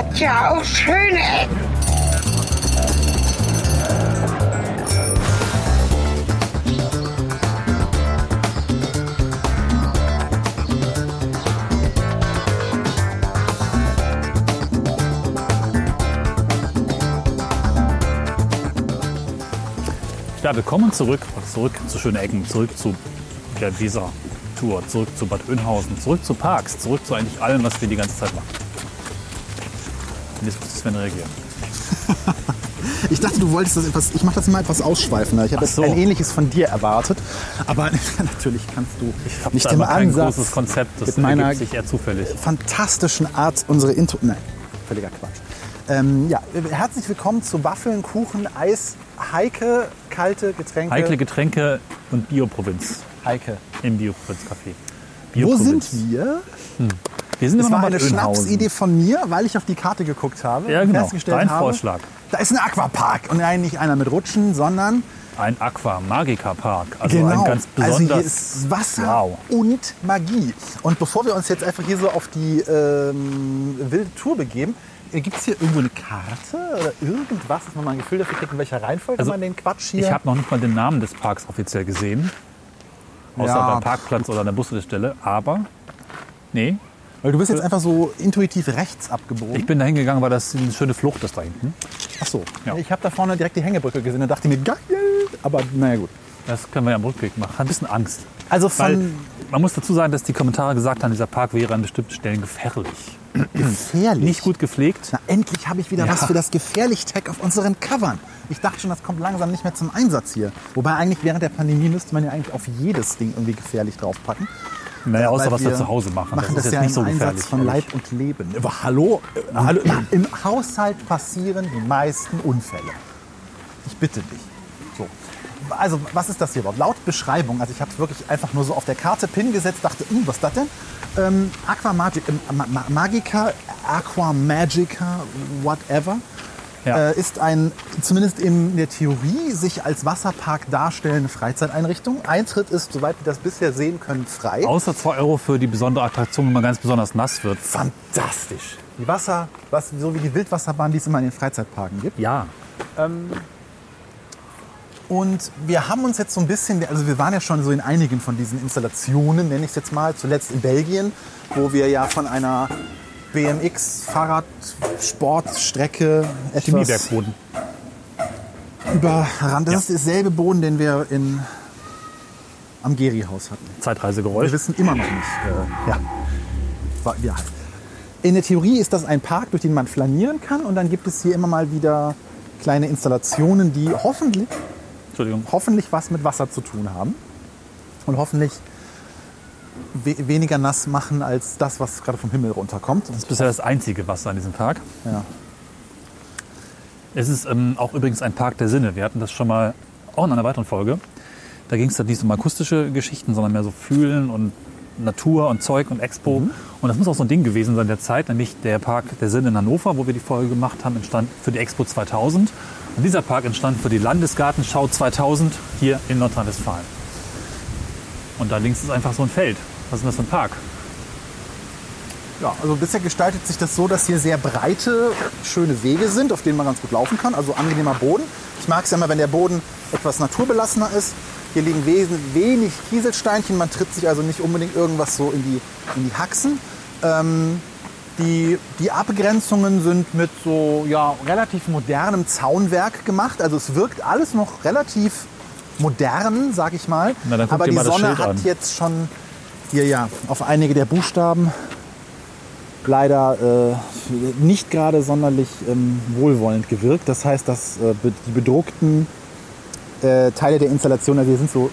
hat ja auch schöne Ecken. Ja, willkommen zurück, zurück zu schönen Ecken, zurück zu der Weser-Tour, zurück zu Bad Oeynhausen, zurück zu Parks, zurück zu eigentlich allem, was wir die ganze Zeit machen. Und jetzt muss Sven reagieren. Ich dachte, du wolltest das etwas. Ich mache das mal etwas ausschweifender. Ich habe jetzt so. ein ähnliches von dir erwartet. Aber natürlich kannst du Ich habe nicht da im immer kein Ansatz großes Konzept, das mit meiner sich eher zufällig. fantastischen Art unsere Intro. Nein, völliger Quatsch. Ähm, ja, herzlich willkommen zu Waffeln, Kuchen, Eis, Heike, kalte Getränke. Heikle Getränke und Bioprovinz Heike. im Bioprovinz-Café. Wo sind wir? Wir sind Das immer war noch eine. Schnapsidee von mir, weil ich auf die Karte geguckt habe Ja, genau. Dein habe, Vorschlag. da ist ein Aquapark. Und nein, nicht einer mit Rutschen, sondern Ein Aqua Magica Park. Also genau. ein ganz also hier ist Wasser Wow. und Magie. Und bevor wir uns jetzt einfach hier so auf die ähm, wilde Tour begeben, gibt es hier irgendwo eine Karte oder irgendwas, dass man mal ein Gefühl dafür kriegt, in welcher Reihenfolge Also, man den Quatsch hier... Ich habe noch nicht mal den Namen des Parks offiziell gesehen. Außer Ja. beim Parkplatz oder an der Bushaltestelle. Aber, nee, weil du bist jetzt einfach so intuitiv rechts abgebogen. ich bin da hingegangen, weil das eine schöne Flucht ist da hinten. Ach so. Ja. Ich habe da vorne direkt die Hängebrücke gesehen und dachte mir, geil. Aber naja gut. Das können wir ja am Rückweg machen. Ein bisschen Angst. Also Weil von man muss dazu sagen, dass die Kommentare gesagt haben, dieser Park wäre an bestimmten Stellen gefährlich. gefährlich. Nicht gut gepflegt. Na, endlich habe ich wieder Ja. was für das Gefährlich-Tag auf unseren Covern. Ich dachte schon, das kommt langsam nicht mehr zum Einsatz hier. Wobei eigentlich während der Pandemie müsste man ja eigentlich auf jedes Ding irgendwie gefährlich draufpacken. Naja, außer was wir wir zu Hause machen. Machen das, ist jetzt ja nicht im so Einsatz gefährlich. von Leib und Leben. Aber hallo, äh, hallo, im Haushalt passieren die meisten Unfälle. Ich bitte dich. So. Also, was ist das hier überhaupt? Laut Beschreibung, also ich habe es wirklich einfach nur so auf der Karte Pin gesetzt, dachte, hm, was ist das denn? Ähm, Aqua Magi Ma Ma Magica, Aqua Magica, whatever, Ja. äh, ist ein, zumindest in der Theorie, sich als Wasserpark darstellende Freizeiteinrichtung. Eintritt ist, soweit wir das bisher sehen können, frei. Außer 2 Euro für die besondere Attraktion, wenn man ganz besonders nass wird. Fantastisch. Die Wasser, was, so wie die Wildwasserbahn, die es immer in den Freizeitparken gibt. Ja. Und wir haben uns jetzt so ein bisschen, also wir waren ja schon so in einigen von diesen Installationen, nenne ich es jetzt mal, zuletzt in Belgien, wo wir ja von einer BMX-Fahrradsportstrecke etwas Chemiebergboden. überrannt. Das ist derselbe Boden, den wir in, am Geri-Haus hatten. Wir Zeitreisegeräusch. wissen immer noch nicht, äh, ja, heißt. In der Theorie ist das ein Park, durch den man flanieren kann und dann gibt es hier immer mal wieder kleine Installationen, die hoffentlich, hoffentlich was mit Wasser zu tun haben und hoffentlich we weniger nass machen als das, was gerade vom Himmel runterkommt. Das ist bisher das einzige Wasser an diesem Park. Ja. Es ist ähm, auch übrigens ein Park der Sinne. Wir hatten das schon mal auch in einer weiteren Folge. Da ging es dann nicht um akustische Geschichten, sondern mehr so Fühlen und Natur und Zeug und Expo. Und das muss auch so ein Ding gewesen sein der Zeit, nämlich der Park der Sinne in Hannover, wo wir die Folge gemacht haben, entstand für die Expo 2000. Und dieser Park entstand für die Landesgartenschau 2000 hier in Nordrhein-Westfalen. Und da links ist einfach so ein Feld. Was ist denn das für ein Park? Ja, also bisher gestaltet sich das so, dass hier sehr breite, schöne Wege sind, auf denen man ganz gut laufen kann. Also angenehmer Boden. Ich mag es ja immer, wenn der Boden etwas naturbelassener ist. Hier liegen wenig Kieselsteinchen. Man tritt sich also nicht unbedingt irgendwas so in die, in die Haxen. Ähm, die, die Abgrenzungen sind mit so ja, relativ modernem Zaunwerk gemacht. Also es wirkt alles noch relativ modern, sag ich mal. Na, Aber die Sonne hat an. jetzt schon hier ja auf einige der Buchstaben leider äh, nicht gerade sonderlich ähm, wohlwollend gewirkt. Das heißt, dass äh, die bedruckten äh, Teile der Installation, also hier sind so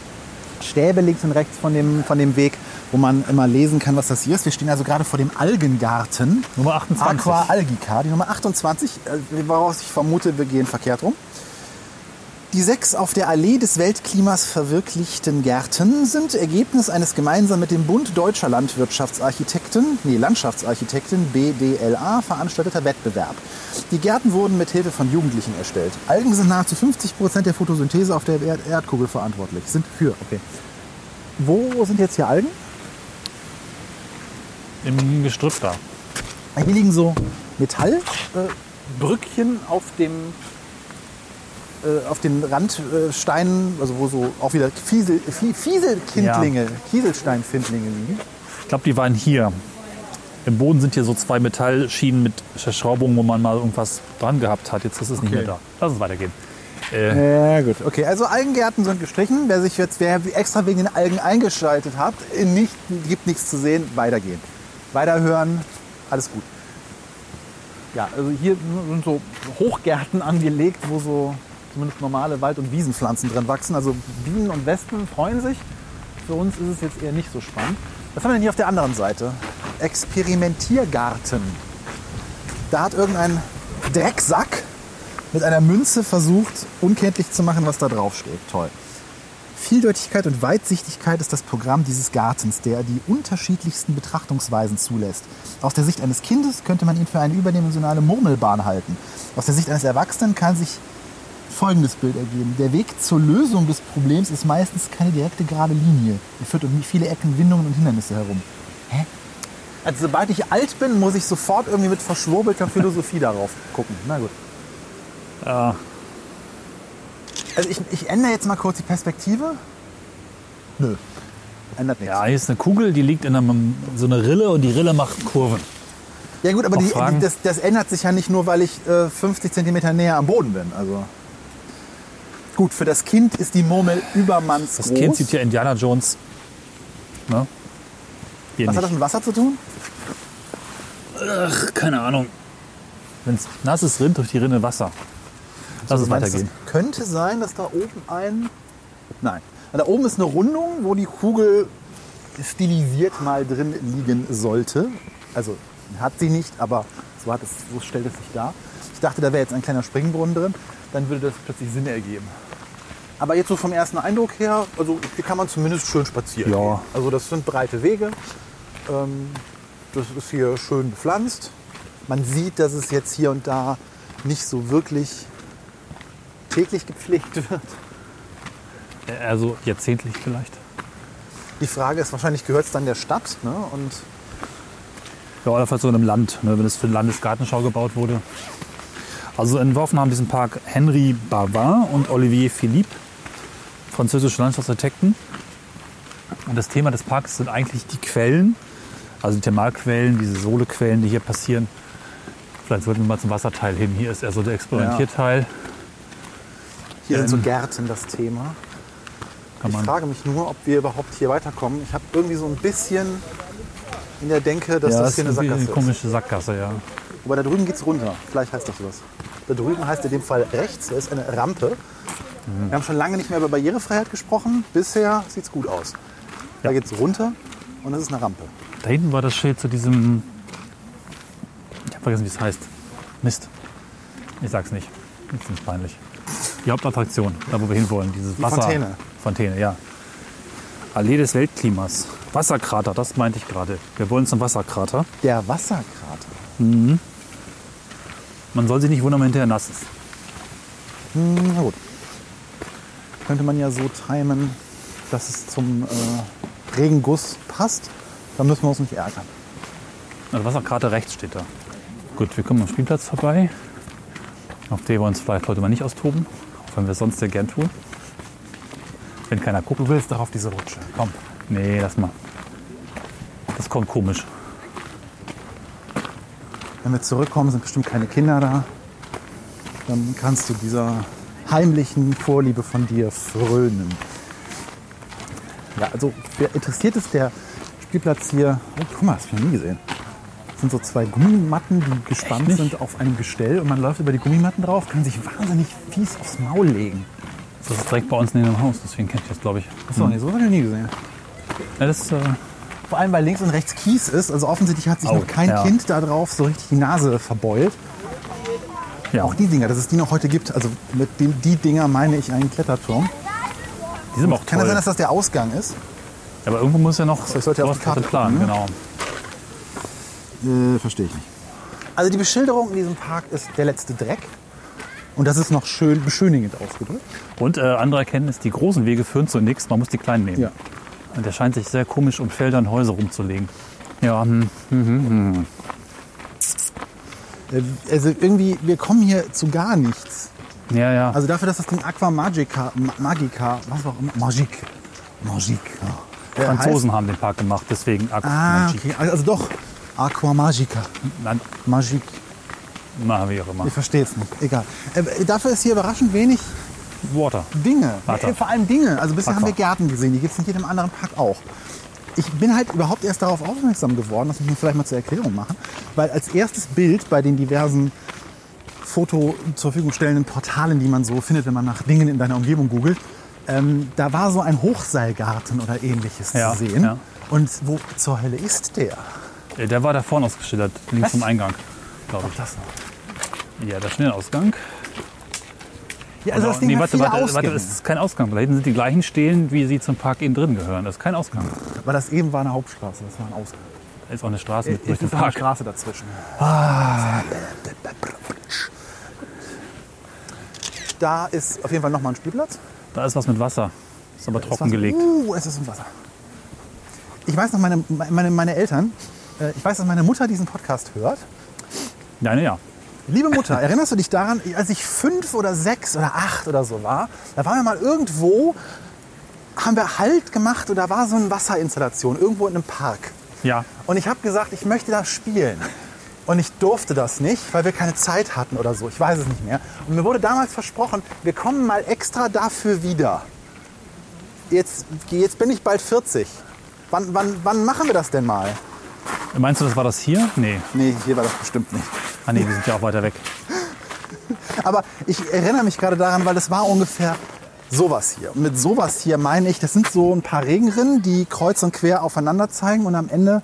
Stäbe links und rechts von dem, von dem Weg, wo man immer lesen kann, was das hier ist. Wir stehen also gerade vor dem Algengarten. Nummer 28. Aqua Algica, die Nummer 28, äh, woraus ich vermute, wir gehen verkehrt rum. Die sechs auf der Allee des Weltklimas verwirklichten Gärten sind Ergebnis eines gemeinsam mit dem Bund Deutscher Landwirtschaftsarchitekten, nee, Landschaftsarchitekten BDLA veranstalteter Wettbewerb. Die Gärten wurden mit Hilfe von Jugendlichen erstellt. Algen sind nahezu 50 Prozent der Photosynthese auf der Erd Erdkugel verantwortlich. Sind für, okay. Wo sind jetzt hier Algen? Im Gestrüpp da. Hier liegen so Metallbrückchen auf dem äh, auf den Randsteinen, also wo so auch wieder Fiesel, Fie- Fieselkindlinge, Kieselsteinfindlinge liegen. Ich glaube, die waren hier. Im Boden sind hier so zwei Metallschienen mit Verschraubungen, wo man mal irgendwas dran gehabt hat. Jetzt ist es nicht Okay. mehr da. Lass es weitergehen. Äh, Ja gut, okay. Also Algengärten sind gestrichen. Wer sich jetzt, wer extra wegen den Algen eingeschaltet hat, in nicht, gibt nichts zu sehen, weitergehen. Weiterhören, alles gut. Ja, also hier sind so Hochgärten angelegt, wo so zumindest normale Wald- und Wiesenpflanzen drin wachsen. Also Bienen und Wespen freuen sich. Für uns ist es jetzt eher nicht so spannend. Was haben wir denn hier auf der anderen Seite? Experimentiergarten. Da hat irgendein Drecksack mit einer Münze versucht, unkenntlich zu machen, was da drauf steht. Toll. Vieldeutigkeit und Weitsichtigkeit ist das Programm dieses Gartens, der die unterschiedlichsten Betrachtungsweisen zulässt. Aus der Sicht eines Kindes könnte man ihn für eine überdimensionale Murmelbahn halten. Aus der Sicht eines Erwachsenen kann sich folgendes Bild ergeben. Der Weg zur Lösung des Problems ist meistens keine direkte gerade Linie. Er führt um viele Ecken, Windungen und Hindernisse herum. Hä? Also sobald ich alt bin, muss ich sofort irgendwie mit verschwurbelter Philosophie darauf gucken. Na gut. ja, Also ich, ich ändere jetzt mal kurz die Perspektive. Nö. Ändert nichts. ja, hier ist eine Kugel, die liegt in einem, so einer Rille und die Rille macht Kurven. Ja gut, aber die, das, das ändert sich ja nicht nur, weil ich äh, 50 Centimeter näher am Boden bin. Also gut, für das Kind ist die Murmel übermanns Das. Kind sieht ja Indiana Jones. Ne? Hier Was hat nicht. das mit Wasser zu tun? Ach, keine Ahnung. Wenn es nass ist, rinnt durch die Rinne Wasser. Lass es Du meinst, weitergehen. Das könnte sein, dass da oben ein... Nein. Da oben ist eine Rundung, wo die Kugel stilisiert mal drin liegen sollte. Also hat sie nicht, aber so, hat es, so stellt es sich dar. Ich dachte, da wäre jetzt ein kleiner Springbrunnen drin. Dann würde das plötzlich Sinn ergeben. Aber jetzt so vom ersten Eindruck her, also hier kann man zumindest schön spazieren. Ja. gehen. Also das sind breite Wege. Ähm, das ist hier schön bepflanzt. Man sieht, dass es jetzt hier und da nicht so wirklich täglich gepflegt wird. Äh, Also jahrzehntlich vielleicht. Die Frage ist, wahrscheinlich gehört es dann der Stadt. Ne? Und Ja, oder vielleicht so in einem Land, ne, wenn es für eine Landesgartenschau gebaut wurde. Also entworfen haben diesen Park Henri Bavard und Olivier Philippe, französische Landschaftsarchitekten. Und das Thema des Parks sind eigentlich die Quellen, also die Thermalquellen, diese Sohlequellen, die hier passieren. Vielleicht sollten wir mal zum Wasserteil hin. Hier ist eher so der Experimentierteil. hier sind so Ähm, Gärten das Thema. Ich frage mich nur, ob wir überhaupt hier weiterkommen. Ich habe irgendwie so ein bisschen in der Denke, dass ja, das ist hier eine Sackgasse eine ist. komische Sackgasse, ja. Aber da drüben geht's runter. Vielleicht heißt das was. Da drüben heißt in dem Fall rechts, da ist eine Rampe. Wir haben schon lange nicht mehr über Barrierefreiheit gesprochen. Bisher sieht's gut aus. Da geht's runter und das ist eine Rampe. Da hinten war das Schild zu diesem. Ich habe vergessen, wie es heißt. Mist. Ich sag's nicht. Das ist peinlich. Die Hauptattraktion, da wo wir hinwollen. Dieses Die Wasser. Fontäne. Fontäne, ja. Allee des Weltklimas. Wasserkrater, das meinte ich gerade. Wir wollen zum Wasserkrater. Der Wasserkrater. Man soll sich nicht wundern, wenn hinterher nass ist. Hm, na gut. Könnte man ja so timen, dass es zum äh, Regenguss passt. Dann müssen wir uns nicht ärgern. Also Wasserkrater rechts steht da. Gut, wir kommen am Spielplatz vorbei. Auf dem wir uns vielleicht heute mal nicht austoben. Auch wenn wir es sonst sehr gern tun. Wenn keiner gucken Du willst doch auf diese Rutsche. Komm. Nee, lass mal. Das kommt komisch. Wenn wir zurückkommen, sind bestimmt keine Kinder da. Dann kannst du dieser heimlichen Vorliebe von dir frönen. Ja, also wer interessiert ist, der Spielplatz hier. Oh, guck mal, das habe ich noch nie gesehen. Das sind so zwei Gummimatten, die gespannt sind auf einem Gestell und man läuft über die Gummimatten drauf, kann sich wahnsinnig fies aufs Maul legen. Das ist direkt bei uns neben dem Haus, deswegen kennt ihr das, glaube ich. Achso, nee, so habe ich noch nie gesehen. Ja, das ist, äh, Vor allem, weil links und rechts Kies ist. Also offensichtlich hat sich Au, noch kein ja. Kind da drauf so richtig die Nase verbeult. Ja, Auch die Dinger, dass es die noch heute gibt. Also mit dem, die Dinger meine ich einen Kletterturm. die sind auch Kann toll. das sein, dass das der Ausgang ist? Aber irgendwo muss ja noch ich sollte auf die was Karte Plan, gucken, ne? genau. Äh, verstehe ich nicht. Also die Beschilderung in diesem Park ist der letzte Dreck. Und das ist noch schön beschönigend ausgedrückt. Und äh, andere Erkenntnis, die großen Wege führen zu nichts, man muss die kleinen nehmen. Ja. Und der scheint sich sehr komisch um Felder und Häuser rumzulegen. Ja, hm, hm, hm, hm. Äh, Also irgendwie, wir kommen hier zu gar nichts. Ja, ja. Also dafür, dass das Ding Aqua Magica, Ma- Magica, was auch immer, Magique, Magique, ja. Franzosen haben den Park gemacht, deswegen Aqua Ah, Magic. okay. Also doch, Aqua Magica, Nein, Magique. na, wie auch immer. Ich verstehe es nicht. Egal. Äh, dafür ist hier überraschend wenig Water. Dinge. Warte. Äh, Vor allem Dinge. Also bisher Aqua. haben wir Gärten gesehen. Die gibt es in jedem anderen Park auch. Ich bin halt überhaupt erst darauf aufmerksam geworden, das muss ich mir vielleicht mal zur Erklärung machen, weil als erstes Bild bei den diversen Foto zur Verfügung stellenden Portalen, die man so findet, wenn man nach Dingen in deiner Umgebung googelt, ähm, da war so ein Hochseilgarten oder ähnliches Ja, zu sehen. ja. Und wo zur Hölle ist der? Äh, Der war da vorne ausgeschildert, links Was? vom Eingang, glaube Auch das noch. ich. Ja, der Schnellausgang. Ja, also das Ding nee, warte, warte, warte, es ist kein Ausgang. Da hinten sind die gleichen Stelen, wie sie zum Park innen drin gehören. Das ist kein Ausgang. Aber das eben war eine Hauptstraße, das war ein Ausgang. Da ist auch eine Straße mit Es durch den ist eine Park. Straße dazwischen. Da ist auf jeden Fall nochmal ein Spielplatz. Da ist was mit Wasser. Ist aber Ist trocken gelegt. Uh, es ist im Wasser. Ich weiß noch, meine, meine, meine Eltern, äh, ich weiß, dass meine Mutter diesen Podcast hört. Nein, ja. Liebe Mutter, erinnerst du dich daran, als ich fünf oder sechs oder acht oder so war, da waren wir mal irgendwo, haben wir Halt gemacht und da war so eine Wasserinstallation irgendwo in einem Park. Ja. Und ich habe gesagt, ich möchte da spielen. Und ich durfte das nicht, weil wir keine Zeit hatten oder so. Ich weiß es nicht mehr. Und mir wurde damals versprochen, wir kommen mal extra dafür wieder. Jetzt, jetzt bin ich bald 40. Wann, wann, wann machen wir das denn mal? Meinst du, das war das hier? Nee. Nee, hier war das bestimmt nicht. Ah, nee, wir sind ja auch weiter weg. Aber ich erinnere mich gerade daran, weil das war ungefähr sowas hier. Und mit sowas hier meine ich, das sind so ein paar Regenrinnen, die kreuz und quer aufeinander zeigen und am Ende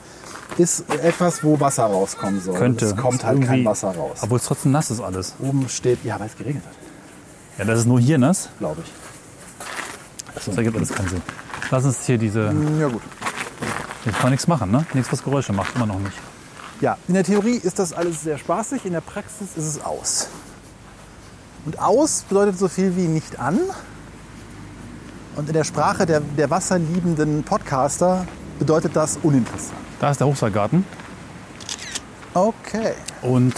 ist etwas, wo Wasser rauskommen soll. Könnte. Es kommt halt kein Wasser raus. Obwohl es trotzdem nass ist alles. Oben steht, ja, weil es geregnet hat, Ja, das ist nur hier nass. glaube ich. Das ergibt alles keinen Sinn. Lass uns hier diese. Ja gut. Jetzt kann man nichts machen, ne? Nichts, was Geräusche macht. Immer noch nicht. Ja, in der Theorie ist das alles sehr spaßig, in der Praxis ist es aus. Und aus bedeutet so viel wie nicht an. Und in der Sprache der, der wasserliebenden Podcaster bedeutet das uninteressant. Da ist der Hochseilgarten. Okay. Und.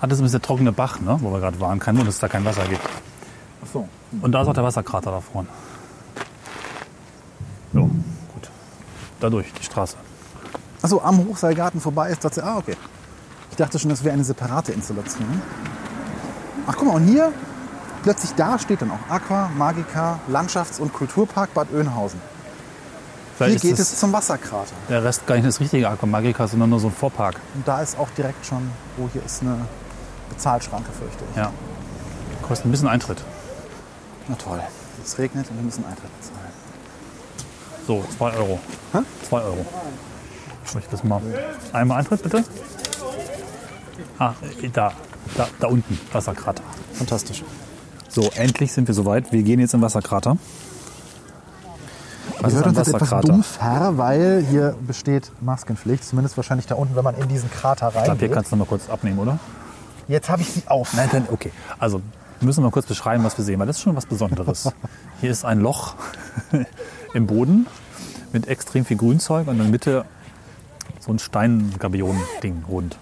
Ah, das ist der trockene Bach, ne? Wo wir gerade waren. Kein Wunder, dass es da kein Wasser gibt. Ach so. Und da ist auch der Wasserkrater da vorne. So. Dadurch, die Straße. Achso, am Hochseilgarten vorbei ist das. Ah, okay. Ich dachte schon, das wäre eine separate Installation. Ach, guck mal, und hier plötzlich da steht dann auch Aqua, Magica, Landschafts- und Kulturpark Bad Oeynhausen. Hier Vielleicht geht ist es zum Wasserkrater. der Rest gar nicht das richtige Aquamagica, sondern nur so ein Vorpark. Und da ist auch direkt schon, oh, hier ist eine Bezahlschranke, fürchte ich. Ja. Kostet ein bisschen Eintritt. Na toll. Es regnet und wir müssen Eintritt bezahlen. So, 2 Euro. Hä? 2 Euro. Soll ich das mal. Einmal Eintritt bitte? Ah, äh, da. Da, da unten, Wasserkrater. Fantastisch. So, endlich sind wir soweit. Wir gehen jetzt im Wasserkrater. Was Wir ist hört ein uns jetzt etwas Wasserkrater? dumpf her, weil hier besteht Maskenpflicht. Zumindest wahrscheinlich da unten, wenn man in diesen Krater Ich glaube, hier kannst du noch mal kurz abnehmen, oder? Jetzt habe ich sie auf. Nein, dann, okay. Also, wir müssen mal kurz beschreiben, was wir sehen, weil das ist schon was Besonderes. Hier ist ein Loch im Boden mit extrem viel Grünzeug und in der Mitte so ein Steingabion-Ding rund.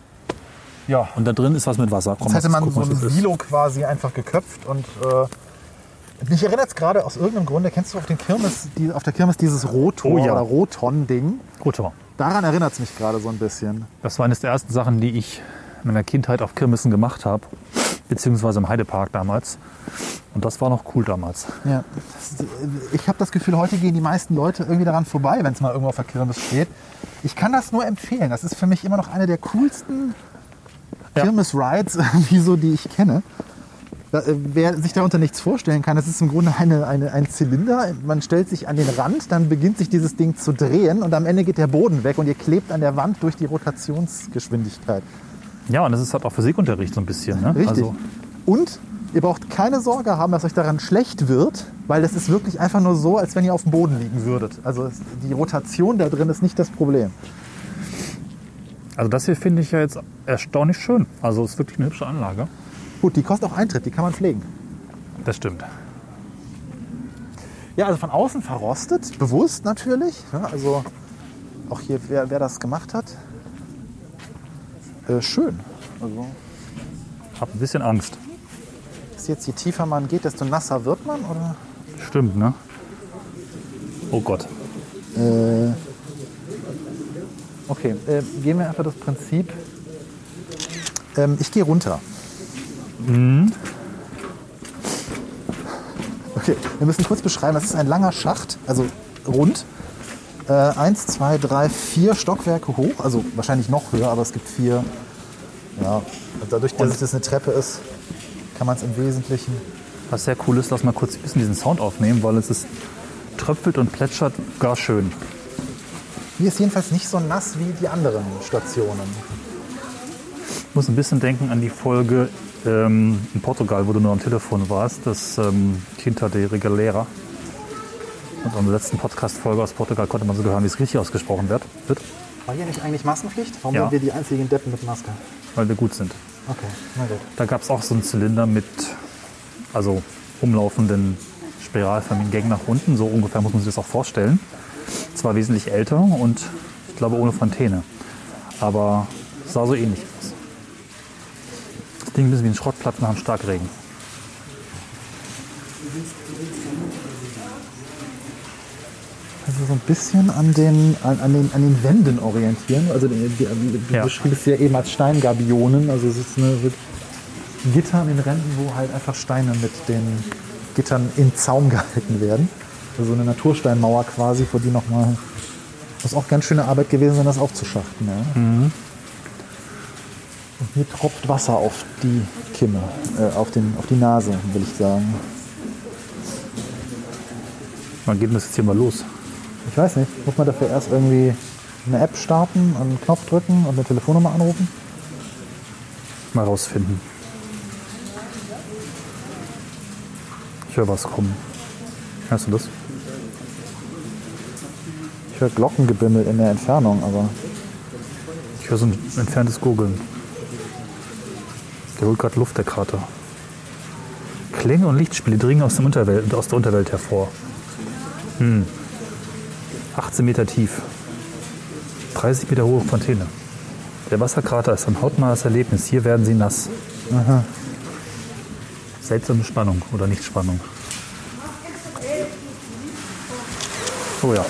Ja. Und da drin ist was mit Wasser. Komm, Jetzt hätte man gucken, so ein. Silo quasi einfach geköpft und äh, mich erinnert es gerade aus irgendeinem Grunde, kennst du auf, den Kirmes, die, auf der Kirmes dieses Rotor Oh ja. oder Roton-Ding? Rotor. Daran erinnert es mich gerade so ein bisschen. Das war eines der ersten Sachen, die ich in meiner Kindheit auf Kirmessen gemacht habe. Beziehungsweise im Heidepark damals. Und das war noch cool damals. Ja. Das, ich habe das Gefühl, heute gehen die meisten Leute irgendwie daran vorbei, wenn es mal irgendwo auf der Kirmes steht. Ich kann das nur empfehlen. Das ist für mich immer noch eine der coolsten Ja. Kirmes-Rides, so, die ich kenne. Da, äh, wer sich darunter nichts vorstellen kann, das ist im Grunde eine, eine, ein Zylinder. Man stellt sich an den Rand, dann beginnt sich dieses Ding zu drehen und am Ende geht der Boden weg und ihr klebt an der Wand durch die Rotationsgeschwindigkeit. Ja, und das ist halt auch Physikunterricht so ein bisschen. Ne? Richtig. Also, Und ihr braucht keine Sorge haben, dass euch daran schlecht wird, weil das ist wirklich einfach nur so, als wenn ihr auf dem Boden liegen würdet. Also die Rotation da drin ist nicht das Problem. also das hier finde ich ja jetzt erstaunlich schön. Also es ist wirklich eine hübsche Anlage. Gut, die kostet auch Eintritt, die kann man pflegen. Das stimmt. Ja, also von außen verrostet, bewusst natürlich. Ja, also auch hier, wer, wer das gemacht hat. Äh, schön. Also Hab ein bisschen Angst. ist jetzt, je tiefer man geht, desto nasser wird man? Oder? Stimmt, ne? Oh Gott. Äh, okay, äh, gehen wir einfach das Prinzip. Ähm, ich gehe runter. Okay, wir müssen kurz beschreiben, das ist ein langer Schacht, also rund. Äh, eins, zwei, drei, vier Stockwerke hoch, also wahrscheinlich noch höher, aber es gibt vier. Ja, dadurch, dass es eine Treppe ist, kann man es im Wesentlichen. Was sehr cool ist, lass mal kurz ein bisschen diesen Sound aufnehmen, weil es ist tröpfelt und plätschert gar schön. Hier ist jedenfalls nicht so nass wie die anderen Stationen. Ich muss ein bisschen denken an die Folge ähm, in Portugal, wo du nur am Telefon warst, das ähm, Quinta de Regalera. In der letzten Podcast-Folge aus Portugal konnte man so hören, wie es richtig ausgesprochen wird, wird, War hier nicht eigentlich Maskenpflicht? Warum Ja. sind wir die einzigen Deppen mit Maske? weil wir gut sind. Okay, na gut. Da gab es auch so einen Zylinder mit also umlaufenden spiralförmigen Gängen nach unten. So ungefähr muss man sich das auch vorstellen. Zwar wesentlich älter und ich glaube ohne Fontäne. Aber sah so ähnlich aus. Das Ding ist wie ein Schrottplatz nach einem Starkregen. Also so ein bisschen an den, an, an den, an den Wänden orientieren. Also die, die, du Ja. beschriebst es ja eben als Steingabionen. Also es ist eine Gitter an den Rändern, wo halt einfach Steine mit den Gittern in Zaum gehalten werden. Also so eine Natursteinmauer quasi, vor die nochmal. Das auch ganz schöne Arbeit gewesen sein, das aufzuschachten. Ja. Und hier tropft Wasser auf die Kimme, äh, auf, den, auf die Nase, will ich sagen. Wann geht das jetzt hier mal los? Ich weiß nicht, muss man dafür erst irgendwie eine App starten, einen Knopf drücken und eine Telefonnummer anrufen? Mal rausfinden. Ich höre was kommen. Hörst du das? Ich höre Glockengebimmel in der Entfernung, aber Ich höre so ein entferntes Gurgeln. Der holt gerade Luft, der Krater. Klänge und Lichtspiele dringen aus, dem Unterwelt, aus der Unterwelt hervor. Hm. 18 Meter tief. 30 Meter hohe Fontäne. Der Wasserkrater ist ein hautnahes Erlebnis. Hier werden sie nass. Seltsame Spannung oder Nichtspannung. Oh ja.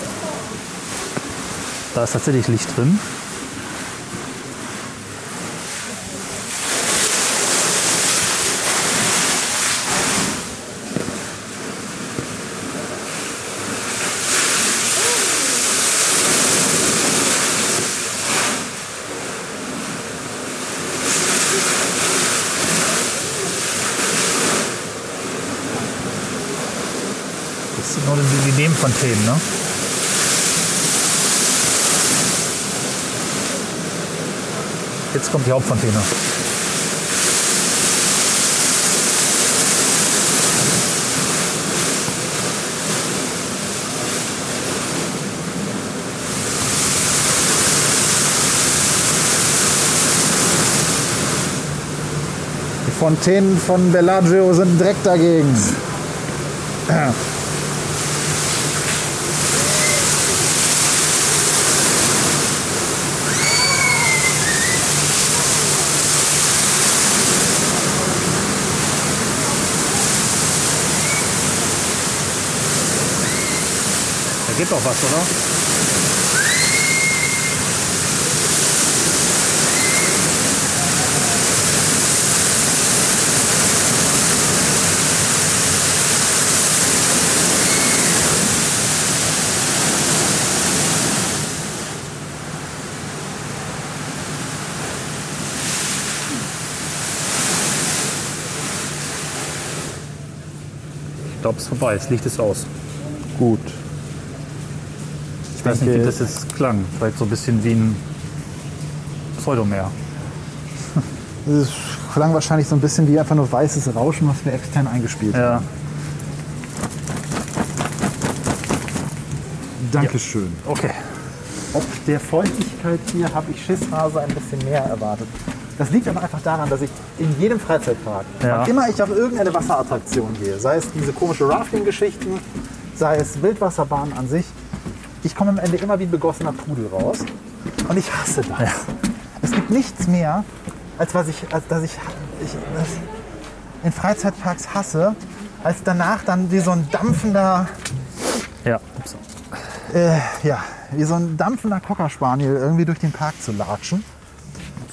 Da ist tatsächlich Licht drin. Das sind nur die, die Nebenfontänen, ne? Jetzt kommt die Hauptfontäne. die Fontänen von Bellagio sind direkt dagegen. Geht doch was, oder? Ich glaube, es ist vorbei. Das Licht ist aus. Gut. Ich weiß nicht, wie das jetzt klang. Vielleicht so ein bisschen wie ein Pseudomeer. Es klang wahrscheinlich so ein bisschen wie einfach nur weißes Rauschen, was wir extern eingespielt haben. Ja. Dankeschön. Okay. Ob der Feuchtigkeit hier habe ich Schisshase ein bisschen mehr erwartet. Das liegt aber einfach daran, dass ich in jedem Freizeitpark, Ja. immer ich auf irgendeine Wasserattraktion gehe, sei es diese komische Rafting-Geschichten, sei es Wildwasserbahnen an sich, ich komme am Ende immer wie ein begossener Pudel raus. Und ich hasse das. Es gibt nichts mehr, als was ich, als dass ich, ich das in Freizeitparks hasse, als danach dann wie so ein dampfender, Ja. Ups. äh, ja, wie so ein dampfender Cocker Spaniel irgendwie durch den Park zu latschen.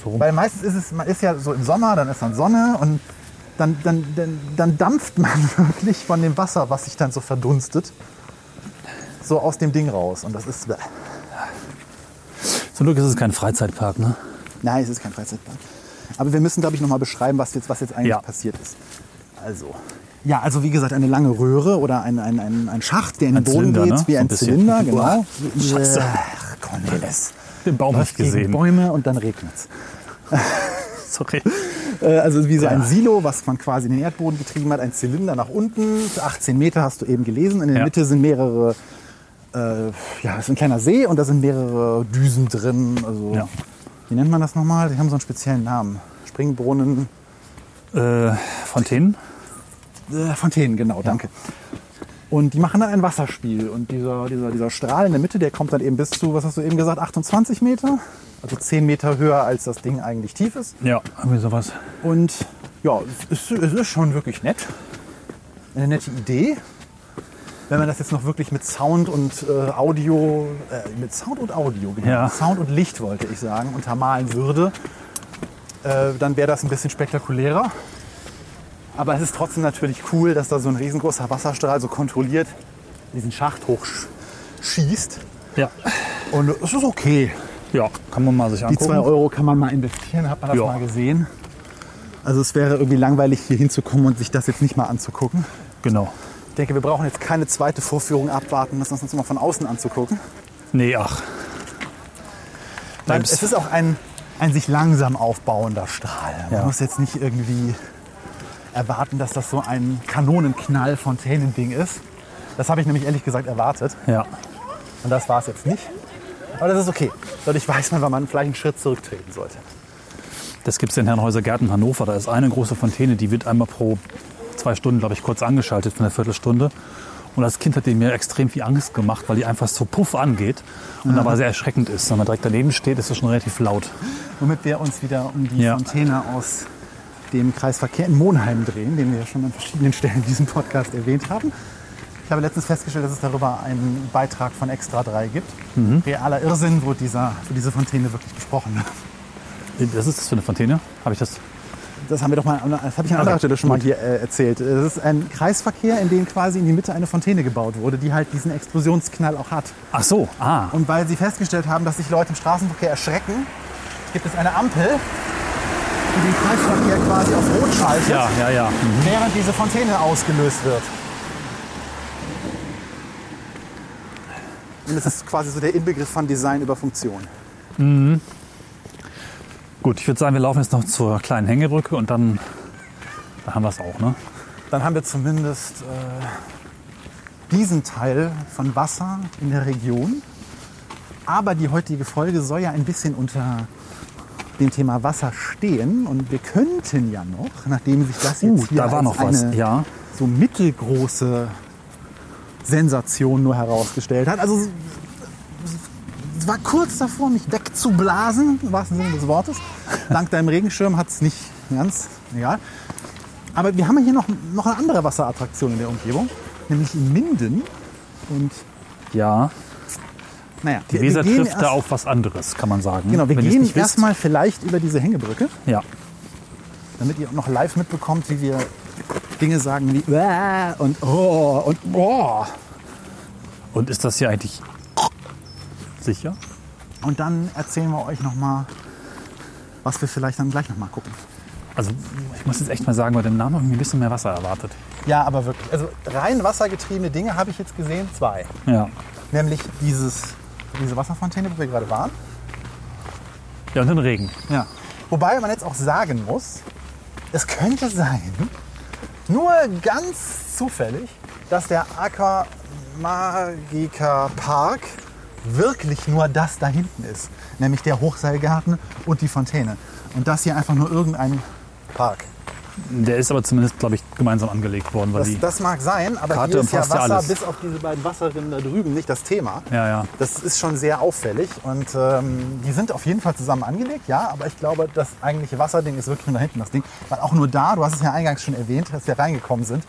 So. Weil meistens ist es, man ist ja so im Sommer, dann ist dann Sonne und dann, dann, dann, dann dampft man wirklich von dem Wasser, was sich dann so verdunstet, so aus dem Ding raus. Und das ist. bäh. Zum Glück ist es kein Freizeitpark, ne? Nein, es ist kein Freizeitpark. Aber wir müssen, glaube ich, nochmal beschreiben, was jetzt, was jetzt eigentlich Ja. passiert ist. Also. Ja, also wie gesagt, eine lange Röhre oder ein, ein, ein, ein Schacht, der in den Boden Zylinder, geht, ne? wie ein ein. Zylinder, genau. Scheiße. Ach, Cornelis. Den Baum Läuft nicht gesehen. Bäume und dann regnet's. Sorry. Äh, Also wie so ein Ja. Silo, was man quasi in den Erdboden getrieben hat, ein Zylinder nach unten, 18 Meter hast du eben gelesen. In der Ja. Mitte sind mehrere, äh, ja, es ist ein kleiner See und da sind mehrere Düsen drin. Also, Ja. wie nennt man das nochmal? Die haben so einen speziellen Namen. Springbrunnen, Äh, Fontänen? äh, Fontänen, genau, danke. Und die machen dann ein Wasserspiel. Und dieser, dieser, dieser Strahl in der Mitte, der kommt dann eben bis zu, was hast du eben gesagt, 28 Meter? Also 10 Meter höher, als das Ding eigentlich tief ist. Ja, irgendwie sowas. Und ja, es ist, es ist schon wirklich nett. Eine nette Idee. Wenn man das jetzt noch wirklich mit Sound und äh, Audio, äh, mit Sound und Audio, genau, Ja. Sound und Licht wollte ich sagen, untermalen würde, äh, dann wäre das ein bisschen spektakulärer. Aber es ist trotzdem natürlich cool, dass da so ein riesengroßer Wasserstrahl so kontrolliert diesen Schacht hochschießt. Ja. Und es ist okay. Ja, kann man mal sich Die angucken. zwei Euro kann man mal investieren, hat man das Ja. mal gesehen. Also es wäre irgendwie langweilig, hier hinzukommen und sich das jetzt nicht mal anzugucken. Genau. Ich denke, wir brauchen jetzt keine zweite Vorführung abwarten, das uns mal von außen anzugucken. Nee, ach. Bleib's. es ist auch ein, ein sich langsam aufbauender Strahl. Man Ja. muss jetzt nicht irgendwie erwarten, dass das so ein Kanonenknall Fontänending ist. Das habe ich nämlich ehrlich gesagt erwartet. Ja. Und das war es jetzt nicht. Aber das ist okay. Dadurch weiß man, wann man vielleicht einen Schritt zurücktreten sollte. Das gibt es in Herrenhäuser Gärten Hannover. Da ist eine große Fontäne, die wird einmal pro zwei Stunden, glaube ich, kurz angeschaltet für eine Viertelstunde. Und als Kind hat die mir extrem viel Angst gemacht, weil die einfach so puff angeht und aber sehr erschreckend ist. Wenn man direkt daneben steht, ist es schon relativ laut. Womit wir uns wieder um die Ja. Fontäne aus dem Kreisverkehr in Monheim drehen, den wir ja schon an verschiedenen Stellen in diesem Podcast erwähnt haben. Ich habe letztens festgestellt, dass es darüber einen Beitrag von Extra 3 gibt. Mhm. Realer Irrsinn, wo dieser, wo diese Fontäne wirklich besprochen wird. Was ist das für eine Fontäne? Habe ich das? Das haben wir doch mal, das habe ich an anderer Stelle schon mal hier äh, erzählt. Es ist ein Kreisverkehr, in dem quasi in die Mitte eine Fontäne gebaut wurde, die halt diesen Explosionsknall auch hat. Ach so, ah. Und weil sie festgestellt haben, dass sich Leute im Straßenverkehr erschrecken, gibt es eine Ampel, die den Kreisverkehr quasi auf Rot schaltet, Ja, ja, ja. Mhm. während diese Fontäne ausgelöst wird. Und das ist quasi so der Inbegriff von Design über Funktion. Gut, ich würde sagen, wir laufen jetzt noch zur kleinen Hängebrücke und dann da haben wir es auch, ne? Dann haben wir zumindest äh, diesen Teil von Wasser in der Region. Aber die heutige Folge soll ja ein bisschen unter dem Thema Wasser stehen. Und wir könnten ja noch, nachdem sich das jetzt Uh, hier da als eine ja. so mittelgroße Sensation nur herausgestellt hat. Also war kurz davor, mich wegzublasen, im wahrsten Sinne des Wortes. Dank deinem Regenschirm hat es nicht ganz, egal. Aber wir haben hier noch, noch eine andere Wasserattraktion in der Umgebung, nämlich in Minden. Und Ja, naja, die Weser trifft da erst- auf was anderes, kann man sagen. Genau, wir Wenn gehen erstmal vielleicht über diese Hängebrücke, Ja, damit ihr auch noch live mitbekommt, wie wir Dinge sagen wie und oh und boah. und ist das hier eigentlich sicher? Und dann erzählen wir euch noch mal, was wir vielleicht dann gleich noch mal gucken. Also ich muss jetzt echt mal sagen, bei dem Namen habe ich ein bisschen mehr Wasser erwartet. Ja, aber wirklich. Also rein wassergetriebene Dinge habe ich jetzt gesehen, zwei. Ja. Nämlich dieses, diese Wasserfontäne, wo wir gerade waren. Ja, und den Regen. Ja. Wobei man jetzt auch sagen muss, es könnte sein, nur ganz zufällig, dass der Aqua Magica Park wirklich nur das da hinten ist. Nämlich der Hochseilgarten und die Fontäne. Und das hier einfach nur irgendein Park. Der ist aber zumindest, glaube ich, gemeinsam angelegt worden, weil Das, die. das mag sein, aber Karte hier ist ja Wasser alles. bis auf diese beiden Wasserrinnen da drüben nicht das Thema. ja, ja. Das ist schon sehr auffällig und ähm, die sind auf jeden Fall zusammen angelegt, ja, aber ich glaube, das eigentliche Wasserding ist wirklich nur da hinten das Ding. Weil auch nur da, du hast es ja eingangs schon erwähnt, als wir reingekommen sind,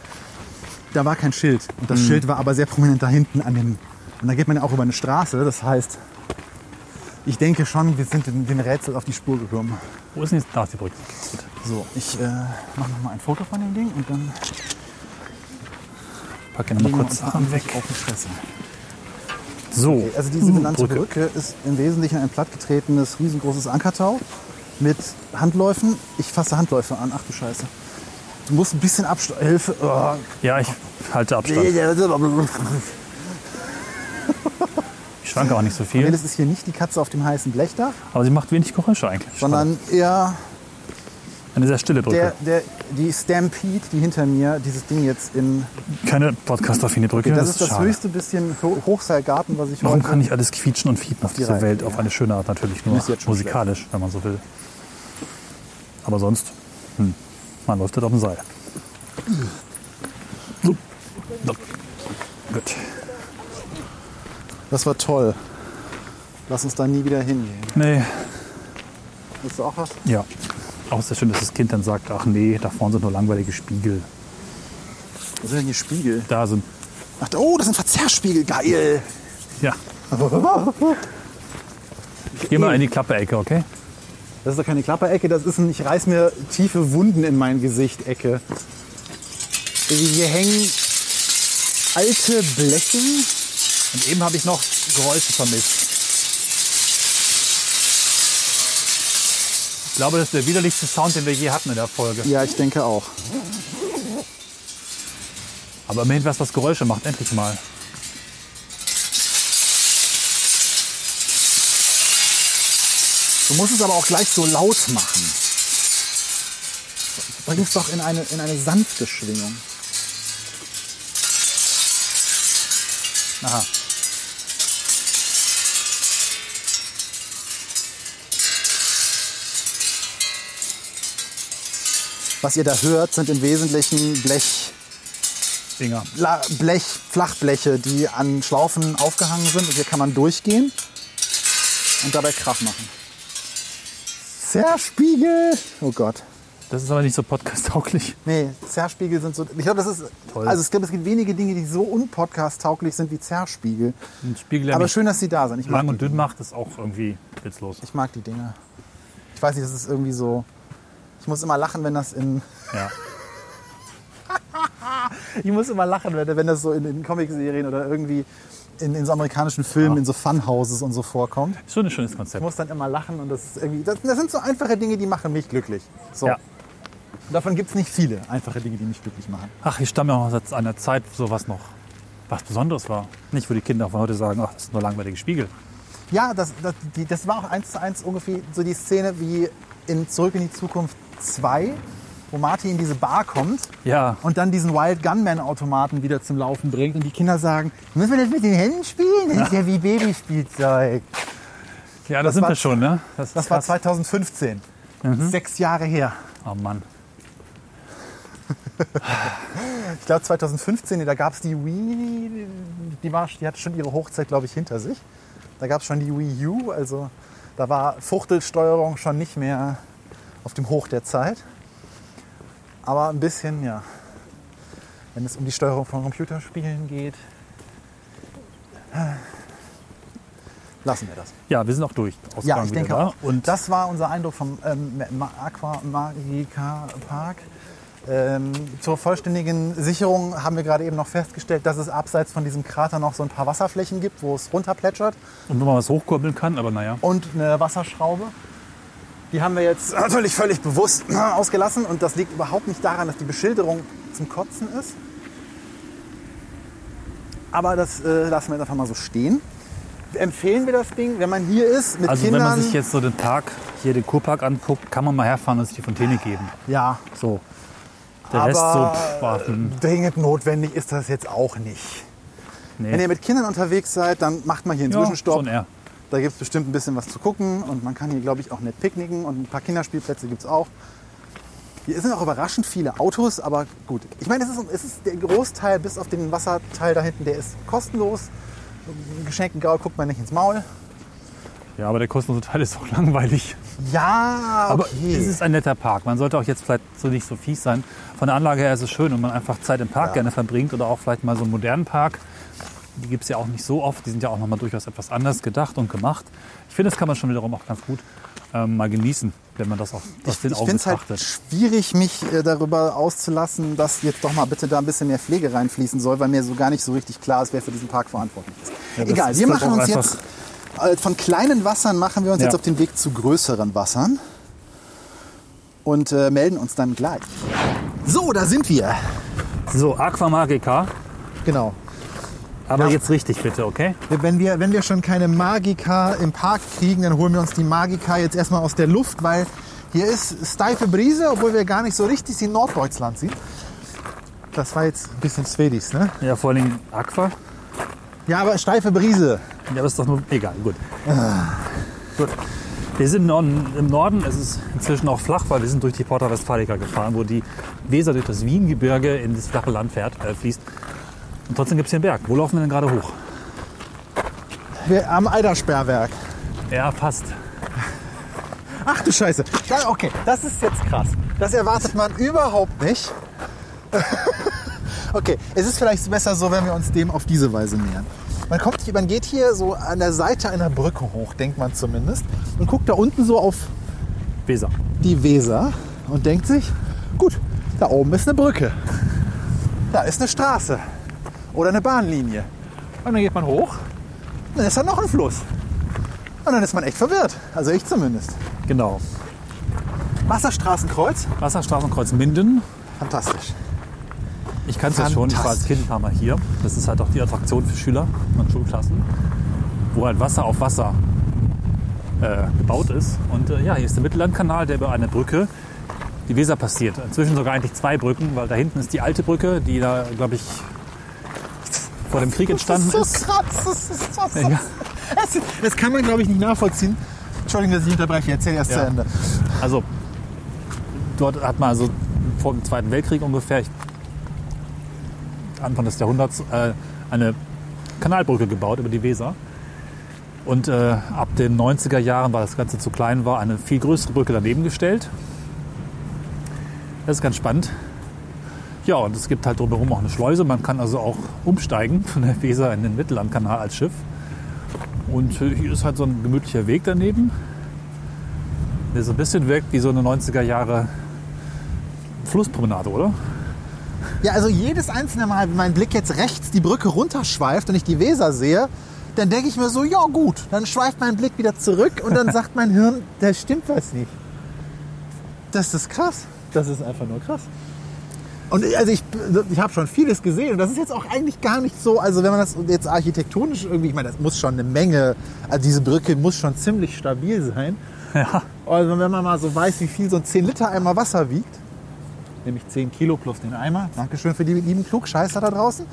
da war kein Schild. Und das Schild war aber sehr prominent da hinten an dem. Und da geht man ja auch über eine Straße, das heißt, ich denke schon, wir sind den, Rätsel auf die Spur gekommen. Wo ist denn jetzt? Da ist die Brücke. Gut. So, ich äh, mache noch mal ein Foto von dem Ding und dann Pack hier nochmal legen wir kurz Sachen weg. auf die Fresse. So. Also diese benannte Brücke. Brücke. ist im Wesentlichen ein plattgetretenes, riesengroßes Ankertau mit Handläufen. Ich fasse Handläufe an. Ach du Scheiße. Du musst ein bisschen Abstand. Hilfe. Oh. Ja, ich halte Abstand. Ich schwanke auch nicht so viel. das ist hier nicht die Katze auf dem heißen Blechdach, Aber sie macht wenig Geräusche eigentlich. sondern eher Eine sehr stille Brücke. der, der, die Stampede, die hinter mir dieses Ding jetzt in. Keine podcast-affine Brücke. das ist das schade. höchste bisschen Ho- Hochseilgarten, was ich Warum kann nicht alles quietschen und fiepen auf die dieser Welt? ja. Auf eine schöne Art natürlich, nur musikalisch, wenn man so will. Aber sonst, hm, man läuft halt auf dem Seil. So. So. Gut. Das war toll. Lass uns da nie wieder hingehen. Nee, Willst du auch was? ja. Auch sehr schön, dass das Kind dann sagt, ach nee, da vorne sind nur langweilige Spiegel. Was sind denn hier Spiegel? Da sind, Ach, oh, das sind Verzerrspiegel. Geil. ja. Geh mal in die Klappe-Ecke, okay? Das ist doch keine Klapperecke, das ist ein Ich reiß mir tiefe Wunden in mein Gesicht Ecke. Hier hängen alte Bleche. Und eben habe ich noch Geräusche vermisst. Ich glaube, das ist der widerlichste Sound, den wir je hatten in der Folge. Ja, ich denke auch. Aber immerhin was, was Geräusche macht, endlich mal. Du musst es aber auch gleich so laut machen. Bring es doch in eine, in eine sanfte Schwingung. Aha. Was ihr da hört, sind im Wesentlichen Blech, Dinger. Blech, Flachbleche, die an Schlaufen aufgehangen sind. Und hier kann man durchgehen und dabei Krach machen. Zerspiegel! Oh Gott. Das ist aber nicht so podcast-tauglich. Nee, Zerspiegel sind so. Ich glaube, das ist. Toll. Also, es gibt, es gibt wenige Dinge, die so unpodcast-tauglich sind wie Zerspiegel. Ein Spiegel, Aber schön, dass sie da sind. Ich lang und dünn macht, ist auch irgendwie witzlos. ich mag die Dinge. Ich weiß nicht, das ist irgendwie so. Ich muss immer lachen, wenn das in. Ja. Ich muss immer lachen, wenn, wenn das so in, in Comicserien oder irgendwie in, in so amerikanischen Filmen, Ja. in so Funhouses und so vorkommt. Ist schon ein schönes Ich Konzept. muss dann immer lachen und das ist irgendwie. Das, das sind so einfache Dinge, die machen mich glücklich. So. Ja. Und davon gibt es nicht viele einfache Dinge, die mich glücklich machen. Ach, ich stamme ja auch aus einer Zeit, wo sowas noch was Besonderes war. Nicht, wo die Kinder von heute sagen, ach, das sind nur langweilige Spiegel. Ja, das, das, die, das war auch eins zu eins ungefähr so die Szene wie in Zurück in die Zukunft 2, wo Marty in diese Bar kommt Ja, und dann diesen Wild Gunman Automaten wieder zum Laufen bringt und die Kinder sagen, müssen wir das mit den Händen spielen? Das ist ja wie Babyspielzeug. ja, da Das sind war- wir schon, ne? ist Das war krass. 2015. Sechs Jahre her. Oh Mann. Ich glaube 2015, da gab es die Wii, die, war, die hatte schon ihre Hochzeit, glaube ich, hinter sich. Da gab es schon die Wii U, also da war Fuchtelsteuerung schon nicht mehr auf dem Hoch der Zeit. Aber ein bisschen, ja. Wenn es um die Steuerung von Computerspielen geht, lassen wir das. Ja, wir sind auch durch. Ausgang Ja, ich denke da. auch. Und das war unser Eindruck vom ähm, Aqua Magica Park. Ähm, zur vollständigen Sicherung haben wir gerade eben noch festgestellt, dass es abseits von diesem Krater noch so ein paar Wasserflächen gibt, wo es runterplätschert und wo man was hochkurbeln kann, aber naja. und eine Wasserschraube. Die haben wir jetzt natürlich völlig bewusst ausgelassen und das liegt überhaupt nicht daran, dass die Beschilderung zum Kotzen ist. Aber das äh, lassen wir jetzt einfach mal so stehen. Empfehlen wir das Ding, wenn man hier ist mit Also Kindern? wenn man sich jetzt so den Park, hier den Kurpark anguckt, kann man mal herfahren und sich die Fontäne geben. ja, So. Der Rest so, aber pff, warten. dringend notwendig ist das jetzt auch nicht. Wenn ihr Nee. mit Kindern unterwegs seid, dann macht mal hier einen Ja, Zwischenstopp. so ein R. Da gibt es bestimmt ein bisschen was zu gucken und man kann hier, glaube ich, auch nett picknicken und ein paar Kinderspielplätze gibt es auch. Hier sind auch überraschend viele Autos, aber gut. Ich meine, es ist, es ist der Großteil, bis auf den Wasserteil da hinten, der ist kostenlos. Geschenkten Gaul guckt man nicht ins Maul. Ja, aber der kostenlose Teil ist auch langweilig. Ja, Aber okay. es ist ein netter Park. Man sollte auch jetzt vielleicht so nicht so fies sein. Von der Anlage her ist es schön, wenn man einfach Zeit im Park Ja. gerne verbringt oder auch vielleicht mal so einen modernen Park. Die gibt es ja auch nicht so oft. Die sind ja auch nochmal durchaus etwas anders gedacht und gemacht. Ich finde, das kann man schon wiederum auch ganz gut ähm, mal genießen, wenn man das auch aus den ich Augen finde es halt betrachtet. schwierig, mich äh, darüber auszulassen, dass jetzt doch mal bitte da ein bisschen mehr Pflege reinfließen soll, weil mir so gar nicht so richtig klar ist, wer für diesen Park verantwortlich ist. Ja, Egal, ist wir halt machen uns jetzt äh, von kleinen Wassern machen wir uns Ja. jetzt auf den Weg zu größeren Wassern und äh, melden uns dann gleich. So, da sind wir. So, Aqua Magica. Genau. Aber Ja. jetzt richtig bitte, okay? Wenn wir, wenn wir schon keine Magica im Park kriegen, dann holen wir uns die Magica jetzt erstmal aus der Luft, weil hier ist steife Brise, obwohl wir gar nicht so richtig in Norddeutschland sind. Das war jetzt ein bisschen Swedisch, ne? Ja, vor Dingen Aqua. Ja, aber steife Brise. Ja, aber ist doch nur egal. Gut. Gut. Wir sind im Norden, im Norden. Es ist inzwischen auch flach, weil wir sind durch die Porta Westfalica gefahren, wo die Weser durch das Wiengebirge in das flache Land fährt, äh, fließt. Und trotzdem gibt es hier einen Berg. Wo laufen wir denn gerade hoch? Wir, am Eidersperrwerk. Ja, fast. Ach du Scheiße. Ja, okay, das ist jetzt krass. Das erwartet man überhaupt nicht. okay, es ist vielleicht besser so, wenn wir uns dem auf diese Weise nähern. Man, kommt, hier- man geht hier so an der Seite einer Brücke hoch, denkt man zumindest, und guckt da unten so auf Weser. die Weser und denkt sich, gut, da oben ist eine Brücke. Da ist eine Straße oder eine Bahnlinie. Und dann geht man hoch, dann ist da noch ein Fluss. Und dann ist man echt verwirrt. Also ich zumindest. Genau. Wasserstraßenkreuz? Wasserstraßenkreuz Minden. Fantastisch. Ich kann es ja schon. Ich war als. Kind ein paar Mal hier. Das ist halt auch die Attraktion für Schüler und Schulklassen, wo halt Wasser auf Wasser äh, gebaut ist. Und äh, ja, hier ist der Mittellandkanal, der über eine Brücke die Weser passiert. Inzwischen sogar eigentlich zwei Brücken, weil da hinten ist die alte Brücke, die da, glaube ich, vor dem Krieg entstanden das ist. ist so krass. Das, ist so Ja. das, das kann man, glaube ich, nicht nachvollziehen. Entschuldigung, dass ich unterbreche. Erzähl erst Ja. zu Ende. Also dort hat man also vor dem Zweiten Weltkrieg ungefähr, ich, Anfang des Jahrhunderts, äh, eine Kanalbrücke gebaut über die Weser. Und äh, ab den 90er Jahren, weil das Ganze zu klein war, eine viel größere Brücke daneben gestellt. Das ist ganz spannend. Ja, und es gibt halt drumherum auch eine Schleuse. Man kann also auch umsteigen von der Weser in den Mittellandkanal als Schiff. Und hier ist halt so ein gemütlicher Weg daneben der so ein bisschen wirkt wie so eine 90er Jahre Flusspromenade, oder? Ja, also jedes einzelne Mal, wenn mein Blick jetzt rechts die Brücke runterschweift und ich die Weser sehe, dann denke ich mir so, ja gut, dann schweift mein Blick wieder zurück und dann sagt mein Hirn, da stimmt was nicht. Das ist krass. Das ist einfach nur krass. Und also ich, ich habe schon vieles gesehen und das ist jetzt auch eigentlich gar nicht so, also wenn man das jetzt architektonisch irgendwie, ich meine, das muss schon eine Menge, also diese Brücke muss schon ziemlich stabil sein. Ja. Also wenn man mal so weiß, wie viel so ein 10 Liter Eimer Wasser wiegt, nämlich 10 Kilo plus den Eimer, Dankeschön für die lieben Klugscheißer da draußen,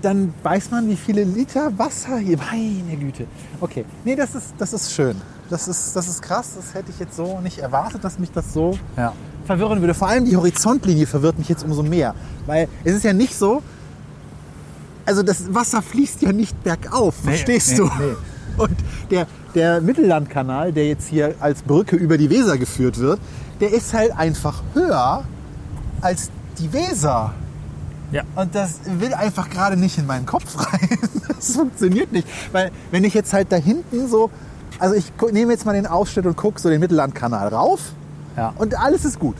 dann weiß man, wie viele Liter Wasser hier, meine Güte. Okay, nee, das ist, das ist schön. Das ist, das ist krass, das hätte ich jetzt so nicht erwartet, dass mich das so ja. Verwirren würde. Vor allem die Horizontlinie verwirrt mich jetzt umso mehr. Weil es ist ja nicht so, also das Wasser fließt ja nicht bergauf, Nee, verstehst nee, du? nee. Und der, der Mittellandkanal, der jetzt hier als Brücke über die Weser geführt wird, der ist halt einfach höher als die Weser. Ja. Und das will einfach gerade nicht in meinen Kopf rein. Das funktioniert nicht. Weil wenn ich jetzt halt da hinten so, also ich nehme jetzt mal den Ausschnitt und gucke so den Mittellandkanal rauf Ja. und alles ist gut.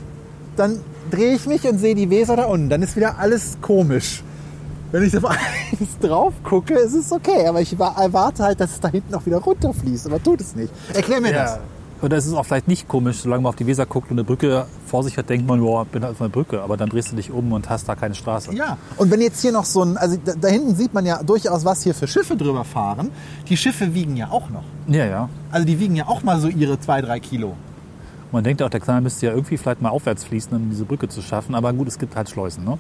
Dann drehe ich mich und sehe die Weser da unten. Dann ist wieder alles komisch. Wenn ich auf eins drauf gucke, ist es okay. Aber ich wa- erwarte halt, dass es da hinten auch wieder runterfließt. Aber tut es nicht. Erklär mir das. ja. Oder es ist auch vielleicht nicht komisch, solange man auf die Weser guckt und eine Brücke vor sich hat, denkt man, ja, bin halt auf einer Brücke. Aber dann drehst du dich um und hast da keine Straße. Ja, und wenn jetzt hier noch so ein, also da, da hinten sieht man ja durchaus, was hier für Schiffe drüber fahren. Die Schiffe wiegen ja auch noch. Ja, ja. Also die wiegen ja auch mal so ihre zwei, drei Kilo. Man denkt auch, der Kanal müsste ja irgendwie vielleicht mal aufwärts fließen, um diese Brücke zu schaffen. Aber gut, es gibt halt Schleusen. Ne?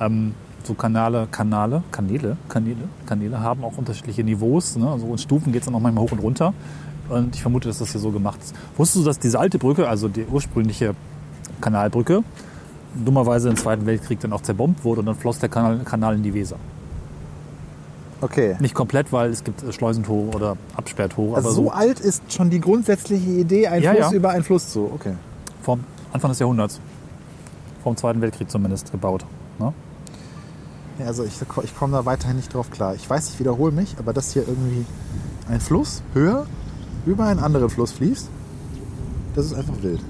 Ähm, so Kanale, Kanale, Kanäle, Kanäle, Kanäle haben auch unterschiedliche Niveaus. Ne? So in Stufen geht es dann auch manchmal hoch und runter. Und ich vermute, dass das hier so gemacht ist. Wusstest du, dass diese alte Brücke, also die ursprüngliche Kanalbrücke, dummerweise im Zweiten Weltkrieg dann auch zerbombt wurde und dann floss der Kanal, Kanal in die Weser? Okay. Nicht komplett, weil es gibt äh, Schleusentore oder Absperrtore. Also aber so alt ist schon die grundsätzliche Idee, ein Ja, Fluss ja. über einen Fluss zu. Okay. vom Anfang des Jahrhunderts. Vom Zweiten Weltkrieg zumindest gebaut. Ne? Ja, also ich, ich komme da weiterhin nicht drauf klar. Ich weiß, ich wiederhole mich, aber dass hier irgendwie ein Fluss höher über einen anderen Fluss fließt, das ist einfach wild.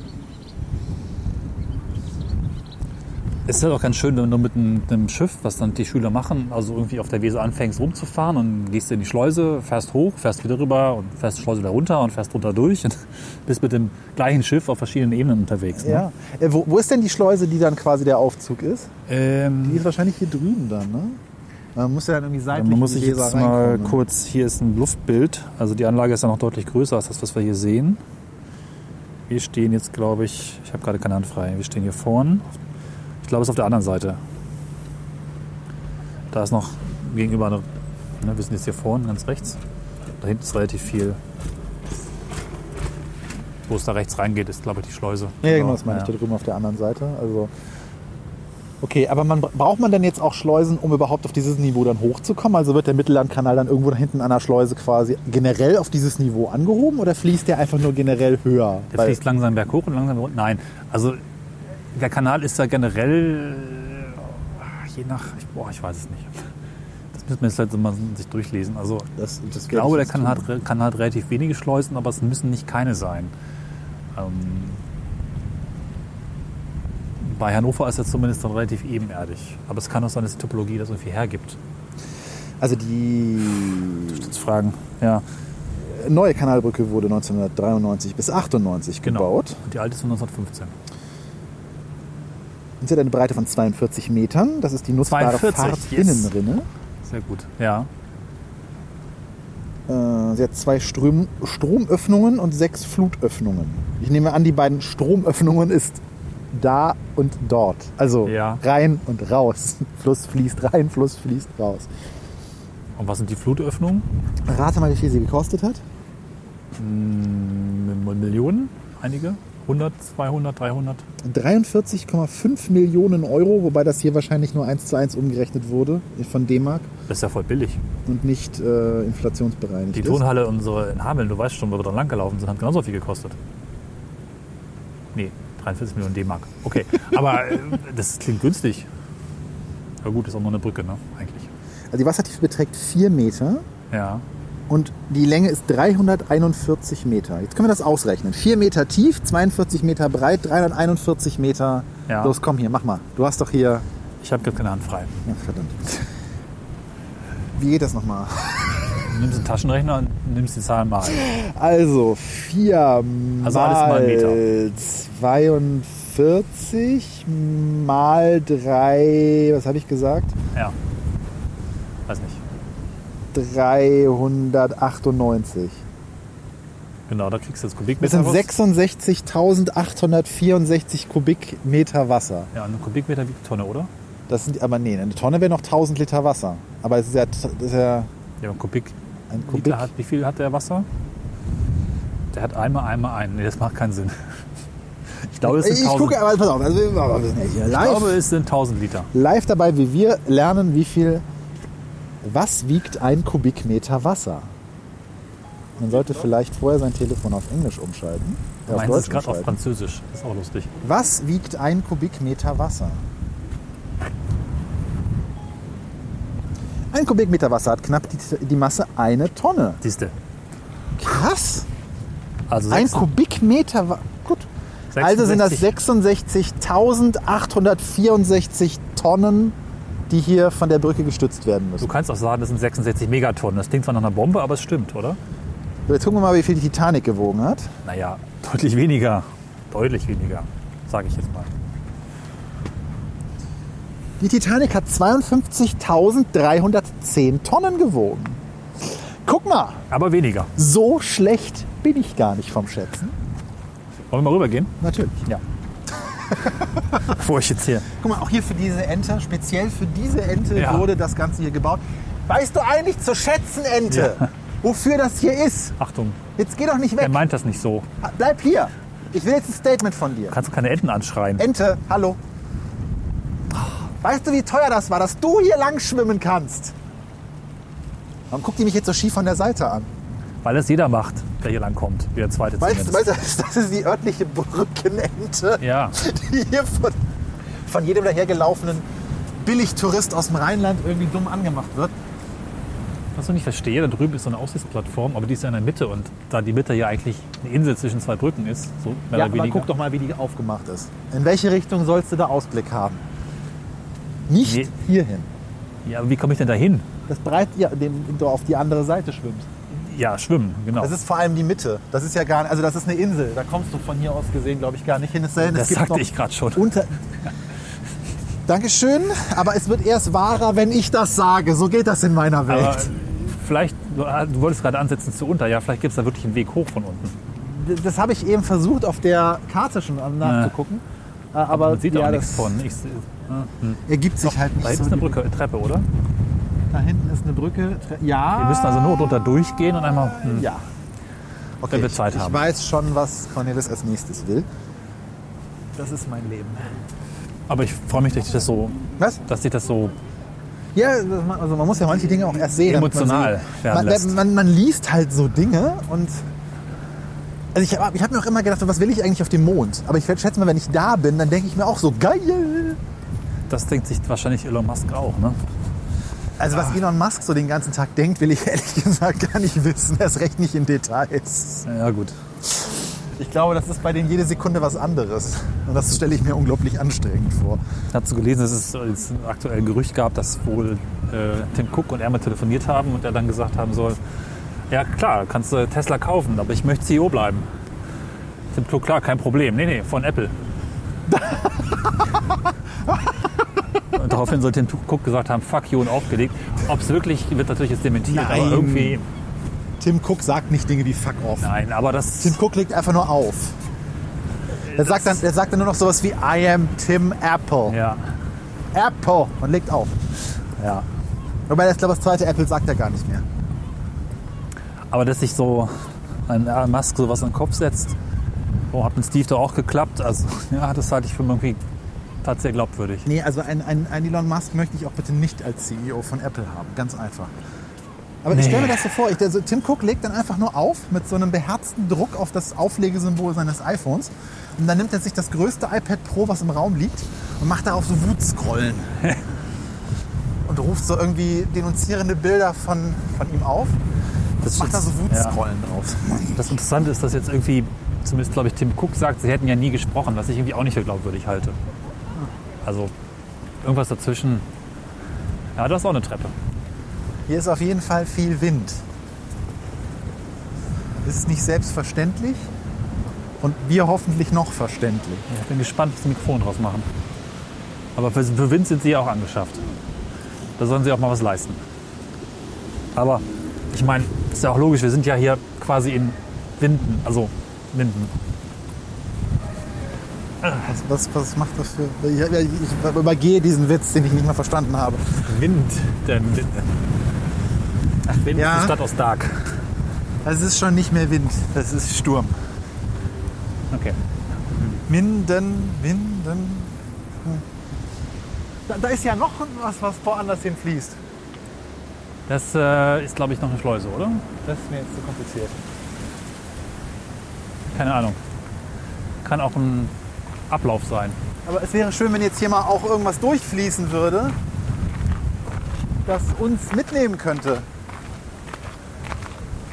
Es ist halt auch ganz schön, wenn du mit einem, mit einem Schiff, was dann die Schüler machen, also irgendwie auf der Weser anfängst rumzufahren und gehst in die Schleuse, fährst hoch, fährst wieder rüber und fährst die Schleuse wieder runter und fährst runter durch und bist mit dem gleichen Schiff auf verschiedenen Ebenen unterwegs. Ne? Ja. Äh, wo, wo ist denn die Schleuse, die dann quasi der Aufzug ist? Die Ähm, ist wahrscheinlich hier drüben dann, ne? Man muss ja dann irgendwie seitlich man muss sich die jetzt mal ne? kurz, hier ist ein Luftbild, also die Anlage ist ja noch deutlich größer als das, was wir hier sehen. Wir stehen jetzt, glaube ich, ich habe gerade keine Hand frei, wir stehen hier vorn. Ich glaube, es ist auf der anderen Seite. Da ist noch gegenüber eine, ne, wir sind jetzt hier vorn, ganz rechts. Da hinten ist relativ viel. Wo es da rechts reingeht, ist, glaube ich, die Schleuse. Ja, genau, das meine Ja. ich da drüben auf der anderen Seite. Also okay, aber man, braucht man denn jetzt auch Schleusen, um überhaupt auf dieses Niveau dann hochzukommen? Also wird der Mittellandkanal dann irgendwo da hinten an der Schleuse quasi generell auf dieses Niveau angehoben oder fließt der einfach nur generell höher? Der fließt langsam berghoch und langsam runter. Nein, also der Kanal ist da generell äh, je nach, ich, boah, ich weiß es nicht. Das müssen wir jetzt halt mal sich durchlesen. Also das, das ich glaube, der Kanal hat, Kanal hat relativ wenige Schleusen, aber es müssen nicht keine sein. Ähm, bei Hannover ist er zumindest dann relativ ebenerdig. Aber es kann auch sein, dass die Topologie das irgendwie hergibt. Also die Jetzt fragen. Ja, neue Kanalbrücke wurde 1993 bis 98 genau. gebaut. Und die alte ist von 1915. Und sie hat eine Breite von 42 Metern. Das ist die nutzbare 42, yes. Fahrtinnenrinne. Sehr gut. Ja, Äh, sie hat zwei Ström Stromöffnungen und sechs Flutöffnungen. Ich nehme an, die beiden Stromöffnungen ist da und dort. Also Ja. rein und raus. Fluss fließt rein, Fluss fließt raus. und was sind die Flutöffnungen? Rate mal, wie viel sie gekostet hat. M- Millionen? Einige? 100, 200, 300? 43,5 Millionen Euro, wobei das hier wahrscheinlich nur eins zu eins umgerechnet wurde von D-Mark Das ist ja voll billig. und nicht äh, inflationsbereinigt Die. Turnhalle, unsere in Hameln, du weißt schon, wo wir dran langgelaufen sind, hat genauso viel gekostet. Nee, 43 Millionen D-Mark. Okay, aber äh, das klingt günstig. Aber gut, ist auch nur eine Brücke, ne? Eigentlich. Also die Wassertiefe beträgt 4 Meter Ja. Und die Länge ist 341 Meter. Jetzt können wir das ausrechnen. 4 Meter tief, 42 Meter breit, 341 Meter. Ja. Los, komm hier, mach mal. Du hast doch hier... Ich habe keine Hand frei. Ach, verdammt. Wie geht das nochmal? Du nimmst einen Taschenrechner und nimmst die Zahlen mal. Also 4 Also mal mal 42 mal 3, was habe ich gesagt? Ja. Weiß nicht. 398. Genau, da kriegst du jetzt Das Kubikmeter. sind raus. 66.864 Kubikmeter Wasser. Ja, ein Kubikmeter wie eine Tonne, oder? Das sind aber nee, eine Tonne wäre noch 1000 Liter Wasser. Aber es ist ja, das ist ja Ja, ein Kubik. ein Liter Kubik. Hat, wie viel hat der Wasser? Der hat einmal, einmal einen. Nee, das macht keinen Sinn. Ich glaube, es sind Ich 1000. gucke, aber pass auf, also wir wir sind ja hier ich glaube, es sind 1000 Liter. live dabei, wie wir lernen, wie viel, was wiegt ein Kubikmeter Wasser? Man sollte vielleicht vorher sein Telefon auf Englisch umschalten. äh, auf Deutsch gerade auf. Französisch. Das ist auch lustig. Was wiegt ein Kubikmeter Wasser? Ein Kubikmeter Wasser hat knapp die, die Masse eine Tonne. Siehste. Krass! Also Ein 66 Kubikmeter Wa- Gut. Also sind das 66 66.864 Tonnen, die hier von der Brücke gestützt werden Du müssen. kannst auch sagen, das sind 66 Megatonnen. Das klingt zwar nach einer Bombe, aber es stimmt, oder? So, Jetzt gucken wir mal, wie viel die Titanic gewogen hat. Naja, deutlich weniger. Deutlich weniger, sage ich jetzt mal. Die Titanic hat 52.310 Tonnen gewogen. Guck mal, Aber weniger. so schlecht bin ich gar nicht vom Schätzen. Wollen wir mal rübergehen? Natürlich. Ja. Bevor ich jetzt hier. Guck mal, auch hier für diese Ente, speziell für diese Ente Ja. wurde das Ganze hier gebaut. Weißt du eigentlich zu schätzen, Ente? wofür das hier ist. Achtung, Jetzt geh doch nicht er weg. meint das nicht so. Bleib hier. Ich will jetzt ein Statement von dir. Kannst du keine Enten anschreien? Ente, hallo. Weißt du, wie teuer das war, dass du hier lang schwimmen kannst? Warum guckt die mich jetzt so schief von der Seite an? Weil das jeder macht, der hier lang kommt. Wie der zweite Weißt du, zumindest. weißt du, das ist die örtliche Brückenente, Ja, die hier von, von jedem dahergelaufenen Billigtourist aus dem Rheinland irgendwie dumm angemacht wird. was ich nicht verstehe, da drüben ist so eine Aussichtsplattform, aber die ist ja in der Mitte. Und da die Mitte ja eigentlich eine Insel zwischen zwei Brücken ist, so mehr Ja, oder weniger. guck doch mal, wie die aufgemacht ist. In welche Richtung sollst du da Ausblick haben? Nicht Nee. hierhin. Ja, aber wie komme ich denn da hin? Das breit, ja, dem du auf die andere Seite schwimmst. Ja, schwimmen, genau. Das ist vor allem die Mitte. Das ist ja gar nicht, also das ist eine Insel. Da kommst du von hier aus gesehen, glaube ich, gar nicht hin. Es sei das sagte ich gerade schon. unter. Dankeschön, aber es wird erst wahrer, wenn ich das sage. So geht das in meiner Welt. Aber vielleicht, du du wolltest gerade ansetzen zu unter, ja, vielleicht gibt es da wirklich einen Weg hoch von unten. das habe ich eben versucht, auf der Karte schon nachzugucken. Äh, Aber Man sieht ja, auch nichts von. Ich, seh- ergibt sich halt nicht da so. ist eine Brücke, eine Treppe, oder? Da hinten ist eine Brücke. Ja. Wir müssen also nur drunter durchgehen und einmal. Hm. Ja. Okay, Wenn wir ich- Zeit ich haben. weiß schon, was Cornelis als nächstes will. Das ist mein Leben. Aber ich freue mich, dass ich das so, Was? dass ich das so. Ja, also man muss ja manche Dinge auch erst sehen. Emotional man, man, man, man liest halt so Dinge und also ich habe ich hab mir auch immer gedacht, was will ich eigentlich auf dem Mond? Aber ich schätze mal, wenn ich da bin, dann denke ich mir auch so, geil. Das denkt sich wahrscheinlich Elon Musk auch, ne? Also was Elon Musk so den ganzen Tag denkt, will ich ehrlich gesagt gar nicht wissen. Erst recht nicht in Details. Ja, gut. Ich glaube, das ist bei denen jede Sekunde was anderes. Und das stelle ich mir unglaublich anstrengend vor. Hast du gelesen, dass es jetzt aktuell ein Gerücht gab, dass wohl äh, Tim Cook und er mal telefoniert haben und er dann gesagt haben soll, ja klar, kannst du Tesla kaufen, aber ich möchte CEO bleiben. Tim Cook, klar, kein Problem. Nee, nee, von Apple. daraufhin soll Tim Cook gesagt haben, fuck you und aufgelegt. Ob es wirklich, wird natürlich jetzt dementiert, Nein. aber irgendwie, Tim Cook sagt nicht Dinge wie fuck off. nein, aber das, Tim Cook legt einfach nur auf. Er sagt, dann, er sagt dann nur noch sowas wie I am Tim Apple. ja, Apple und legt auf. ja. Wobei, ich glaube, das zweite Apple sagt er gar nicht mehr. Aber dass sich so ein Musk sowas in den Kopf setzt, oh, hat mit Steve doch auch geklappt. Also ja, das halte ich für irgendwie tatsächlich glaubwürdig. Nee, also ein, ein, ein Elon Musk möchte ich auch bitte nicht als CEO von Apple haben. Ganz einfach. Aber ich Nee. stelle mir das so vor, ich, also Tim Cook legt dann einfach nur auf mit so einem beherzten Druck auf das Auflegesymbol seines iPhones. Und dann nimmt er sich das größte iPad Pro, was im Raum liegt, und macht darauf so Wutscrollen. und ruft so irgendwie denunzierende Bilder von, von ihm auf. Das macht da so Wutscrollen drauf. Das Interessante ist, dass jetzt irgendwie, zumindest glaube ich, Tim Cook sagt, sie hätten ja nie gesprochen, was ich irgendwie auch nicht für glaubwürdig halte. Also irgendwas dazwischen. Ja, das ist auch eine Treppe. Hier ist auf jeden Fall viel Wind. Das ist nicht selbstverständlich und wir hoffentlich noch verständlich. Ich bin gespannt, was die Mikrofone draus machen. Aber für, für Wind sind sie ja auch angeschafft. Da sollen sie auch mal was leisten. Aber ich meine, ist ja auch logisch, wir sind ja hier quasi in Winden, also Winden. Was, was, macht das für. Ich, ich, übergehe diesen Witz, den ich nicht mehr verstanden habe. Wind, der Wind. Ach, Wind Ja. ist die Stadt aus Dark. Es ist schon nicht mehr Wind, es ist Sturm. Okay. Minden, Winden. Da, da ist ja noch was, was woanders hin fließt. Das äh, ist, glaube ich, noch eine Schleuse, oder? Das ist mir jetzt zu kompliziert. Keine Ahnung. Kann auch ein Ablauf sein. Aber es wäre schön, wenn jetzt hier mal auch irgendwas durchfließen würde, das uns mitnehmen könnte.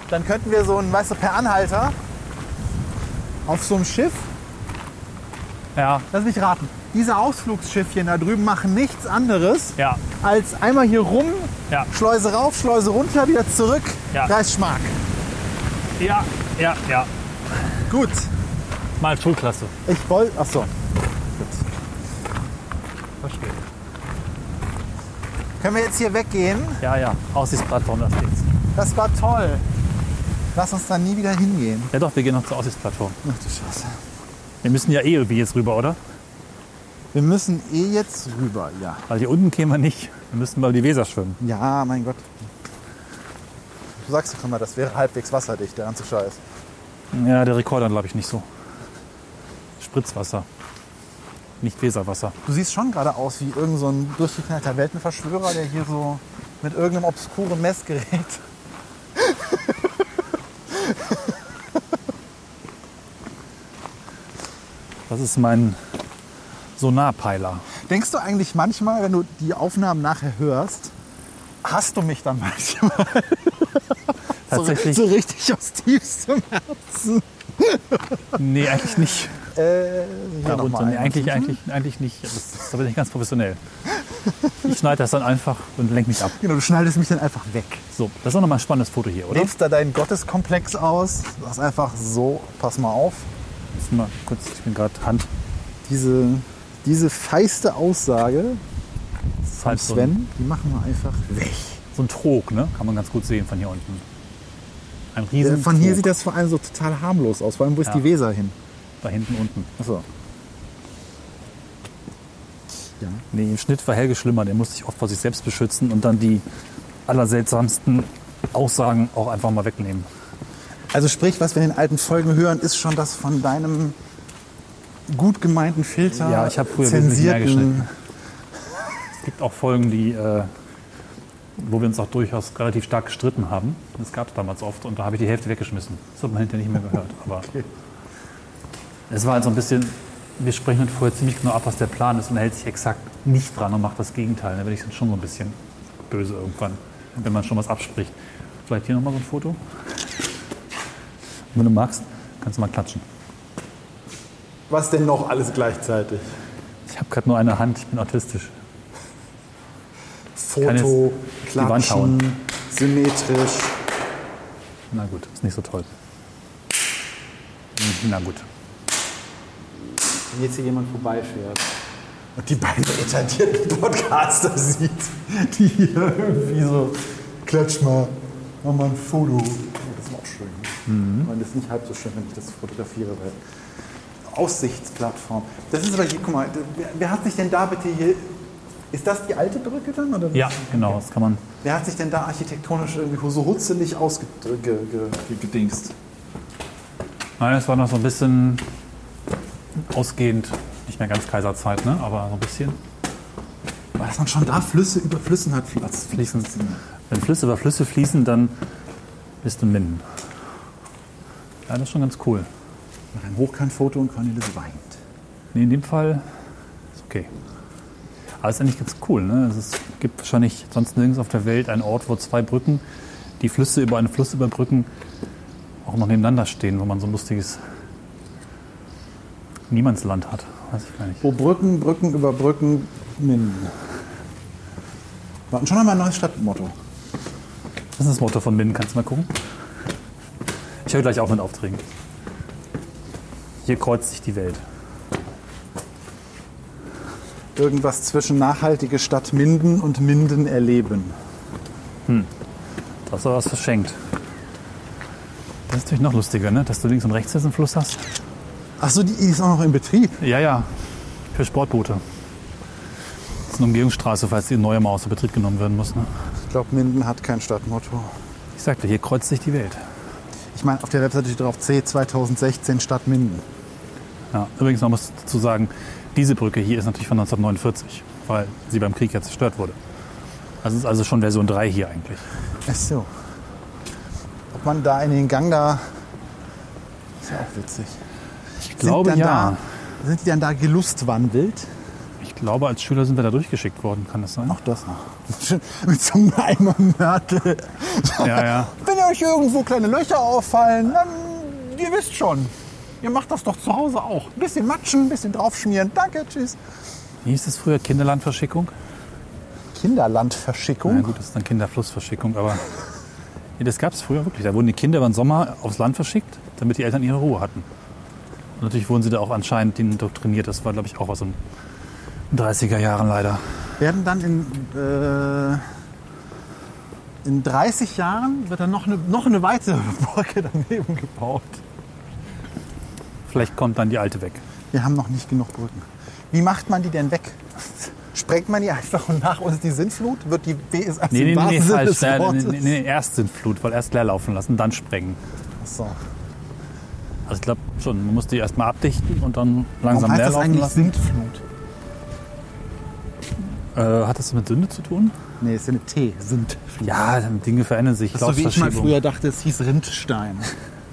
Dann könnten wir so ein, weißt du, per Anhalter auf so einem Schiff, Ja, lass mich raten, diese Ausflugsschiffchen da drüben machen nichts anderes, ja, als einmal hier rum, ja, Schleuse rauf, Schleuse runter, wieder zurück, Ja. Kreis Schmark. ja, ja, ja. Gut, Mal Schulklasse. ich wollte, ach so. Verstehe. Können wir jetzt hier weggehen? Ja, ja. Aussichtsplattform, das geht's. Das war toll. Lass uns da nie wieder hingehen. Ja doch, wir gehen noch zur Aussichtsplattform. Ach du Scheiße. Wir müssen ja eh irgendwie jetzt rüber, oder? Wir müssen eh jetzt rüber, ja. Weil hier unten kämen wir nicht. Wir müssten mal über die Weser schwimmen. Ja, mein Gott. sagst doch immer, das wäre halbwegs wasserdicht, der ganze Scheiß. Ja, der Rekorder glaube ich nicht so. Spritzwasser. Nicht Weserwasser. Du siehst schon gerade aus wie irgendein so ein durchgeknallter Weltenverschwörer, der hier so mit irgendeinem obskuren Messgerät. Das ist mein Sonarpeiler. Denkst du eigentlich manchmal, wenn du die Aufnahmen nachher hörst, hast du mich dann manchmal Tatsächlich. so, so richtig aus tiefstem Herzen? Nee, eigentlich nicht. Äh, hier Darunter. Nee, eigentlich, eigentlich, eigentlich nicht. Das, da bin ich ganz professionell. Ich schneide das dann einfach und lenke mich ab. Genau, du schneidest mich dann einfach weg. So, das ist auch nochmal ein spannendes Foto hier, oder? Lebst da deinen Gotteskomplex aus. Du hast einfach so, pass mal auf, Jetzt mal kurz, ich bin gerade Hand. diese, diese feiste Aussage ist von halt so ein, Sven, die machen wir einfach weg. so ein Trog, ne? Kann man ganz gut sehen von hier unten. Ein riesen Von hier sieht das vor allem so total harmlos aus. Vor allem, wo ist Ja. die Weser hin? Da hinten unten. Achso. Ja. Nee, im Schnitt war Helge schlimmer. Der musste sich oft vor sich selbst beschützen und dann die allerseltsamsten Aussagen auch einfach mal wegnehmen. Also sprich, was wir in den alten Folgen hören, ist schon das von deinem gut gemeinten Filter Ja, ich habe früher wesentlich mehr zensierten... geschnitten. Es gibt auch Folgen, die, äh, wo wir uns auch durchaus relativ stark gestritten haben. Das gab es damals oft und da habe ich die Hälfte weggeschmissen. Das hat man hinterher nicht mehr gehört. Aber es war halt so ein bisschen, wir sprechen halt vorher ziemlich genau ab, was der Plan ist und er hält sich exakt nicht dran und macht das Gegenteil. Da werde ich dann schon so ein bisschen böse irgendwann, wenn man schon was abspricht. Vielleicht hier nochmal so ein Foto. Wenn du magst, kannst du mal klatschen. Was denn noch alles gleichzeitig? Ich habe gerade nur eine Hand, ich bin autistisch. Foto. Klatschen, symmetrisch. Na gut, ist nicht so toll. Na gut. Wenn jetzt hier jemand vorbeifährt und die beiden etablierten Podcaster sieht, die hier irgendwie so, klatsch mal, mach mal ein Foto. Das ist auch schön. Mhm. Ich meine, das ist nicht halb so schön, wenn ich das fotografiere, weil Aussichtsplattform. Das ist aber hier, guck mal, wer hat sich denn da bitte hier, ist das die alte Brücke dann? Oder? Ja, genau, das kann man. Wer hat sich denn da architektonisch irgendwie so hutzelig ausgedingst? Nein, es war noch so ein bisschen ausgehend, nicht mehr ganz Kaiserzeit, ne? aber so ein bisschen. Weil dass man schon da Flüsse über Flüssen hat. Fließen. Wenn Flüsse über Flüsse fließen, dann bist du in Minden. Ja, das ist schon ganz cool. Mach ein Hochkantfoto und Cornelis weint. Nee, in dem Fall ist okay. Aber ist eigentlich ganz cool. Ne? Also es gibt wahrscheinlich sonst nirgends auf der Welt einen Ort, wo zwei Brücken, die Flüsse über einen Fluss überbrücken, auch noch nebeneinander stehen, wo man so ein lustiges Niemandsland hat. Weiß ich gar nicht. Wo Brücken, Brücken über Brücken, Minden. Wir hatten schon einmal ein neues Stadtmotto. Das ist das Motto von Minden. Kannst du mal gucken? Ich höre gleich auf mit Aufträgen. Hier kreuzt sich die Welt. Irgendwas zwischen nachhaltige Stadt Minden und Minden erleben. Das ist aber was verschenkt. Das ist natürlich noch lustiger, ne? dass du links und rechts jetzt einen Fluss hast. Achso, die ist auch noch in Betrieb. Ja, ja, für Sportboote. Das ist eine Umgehungsstraße, falls die neue mal außer Betrieb genommen werden muss. Ne? Ich glaube, Minden hat kein Stadtmotto. Ich sagte, hier kreuzt sich die Welt. Ich meine, auf der Webseite steht drauf C 2016 Stadt Minden. Ja, übrigens, man muss dazu sagen, diese Brücke hier ist natürlich von 1949, weil sie beim Krieg ja zerstört wurde. Also es ist also schon Version 3 hier eigentlich. Ach so. Ob man da in den Gang da. Ist ja auch witzig. Ich glaube ja. Da, sind die dann da gelustwandelt? Ich glaube, als Schüler sind wir da durchgeschickt worden, kann das sein? Auch das noch. Mit so einem Eimer Mörtel. Ja, ja. Wenn euch irgendwo kleine Löcher auffallen, dann ihr wisst schon. Ihr macht das doch zu Hause auch. Ein bisschen matschen, ein bisschen draufschmieren. Danke, tschüss. Wie hieß das früher? Kinderlandverschickung? Kinderlandverschickung. Na gut, das ist dann Kinderflussverschickung, aber nee, das gab es früher wirklich. Da wurden die Kinder den Sommer aufs Land verschickt, damit die Eltern ihre Ruhe hatten. Und natürlich wurden sie da auch anscheinend indoktriniert. Das war, glaube ich, auch aus den 30er Jahren leider. Werden dann in, äh, in 30 Jahren wird dann noch eine, noch eine weitere Brücke daneben gebaut. Vielleicht kommt dann die alte weg. Wir haben noch nicht genug Brücken. Wie macht man die denn weg? sprengt man die einfach und nach uns die Sintflut? Wird die B ist also Nee, nee, nee, nee falsch. nee, nee, nee, erst Sintflut, weil erst leer laufen lassen, dann sprengen. Ach So. Also ich glaube schon, man muss die erstmal abdichten und dann Warum langsam heißt leer das laufen eigentlich lassen. Sintflut? Äh, hat das mit Sünde zu tun? Nee, ist ja eine T. Sintflut. Ja, Dinge verändern sich. Das ist so wie ich mal früher dachte, es hieß Rindstein.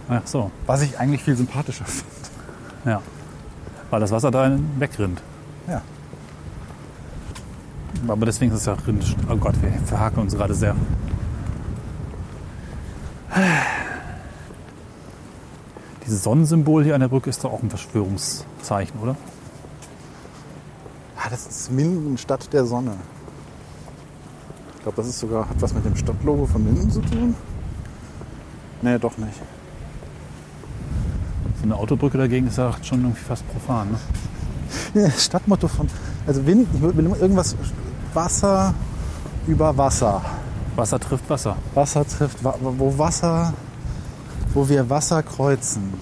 Ach so, Was ich eigentlich viel sympathischer finde. Ja. Weil das Wasser da wegrinnt. Ja. Aber deswegen ist es ja Rind. Oh Gott, wir verhaken uns gerade sehr. Dieses Sonnensymbol hier an der Brücke ist doch auch ein Verschwörungszeichen, oder? Ah, das ist Minden, Stadt der Sonne. Ich glaube, das ist sogar, hat was mit dem Stadtlogo von Minden zu tun. Nee, doch nicht. So eine Autobrücke dagegen ist ja schon irgendwie fast profan. Ne? Ja, Stadtmotto von. Also Wind, ich will irgendwas. Wasser über Wasser. Wasser trifft Wasser. Wasser trifft, wo Wasser, wo wir Wasser kreuzen.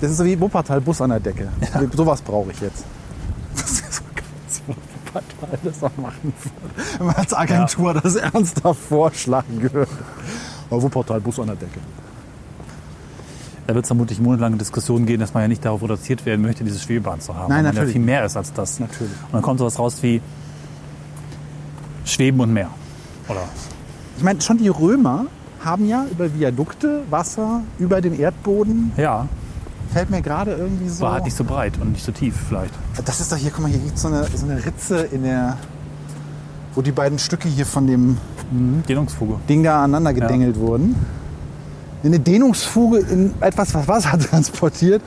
Das ist so wie Wuppertal Bus an der Decke. So, sowas brauche ich jetzt. Das wäre so geil, Wuppertal das auch machen würde. Wenn man als Agentur das ernsthaft vorschlagen würde. Aber Wuppertal Bus an der Decke. Da wird es vermutlich monatelange Diskussionen gehen, dass man ja nicht darauf reduziert werden möchte, diese Schwebebahn zu haben. Nein, natürlich. ja viel mehr ist als das. Natürlich. Und dann kommt sowas raus wie Schweben und Meer. Oder Ich meine, schon die Römer haben ja über Viadukte Wasser über dem Erdboden. ja, Fällt mir gerade irgendwie so. war halt nicht so breit und nicht so tief vielleicht. Das ist doch hier, guck mal, hier gibt so eine, so eine Ritze in der. Wo die beiden Stücke hier von dem Dehnungsfuge. Ding da aneinander gedengelt wurden. Eine Dehnungsfuge in etwas, was Wasser transportiert.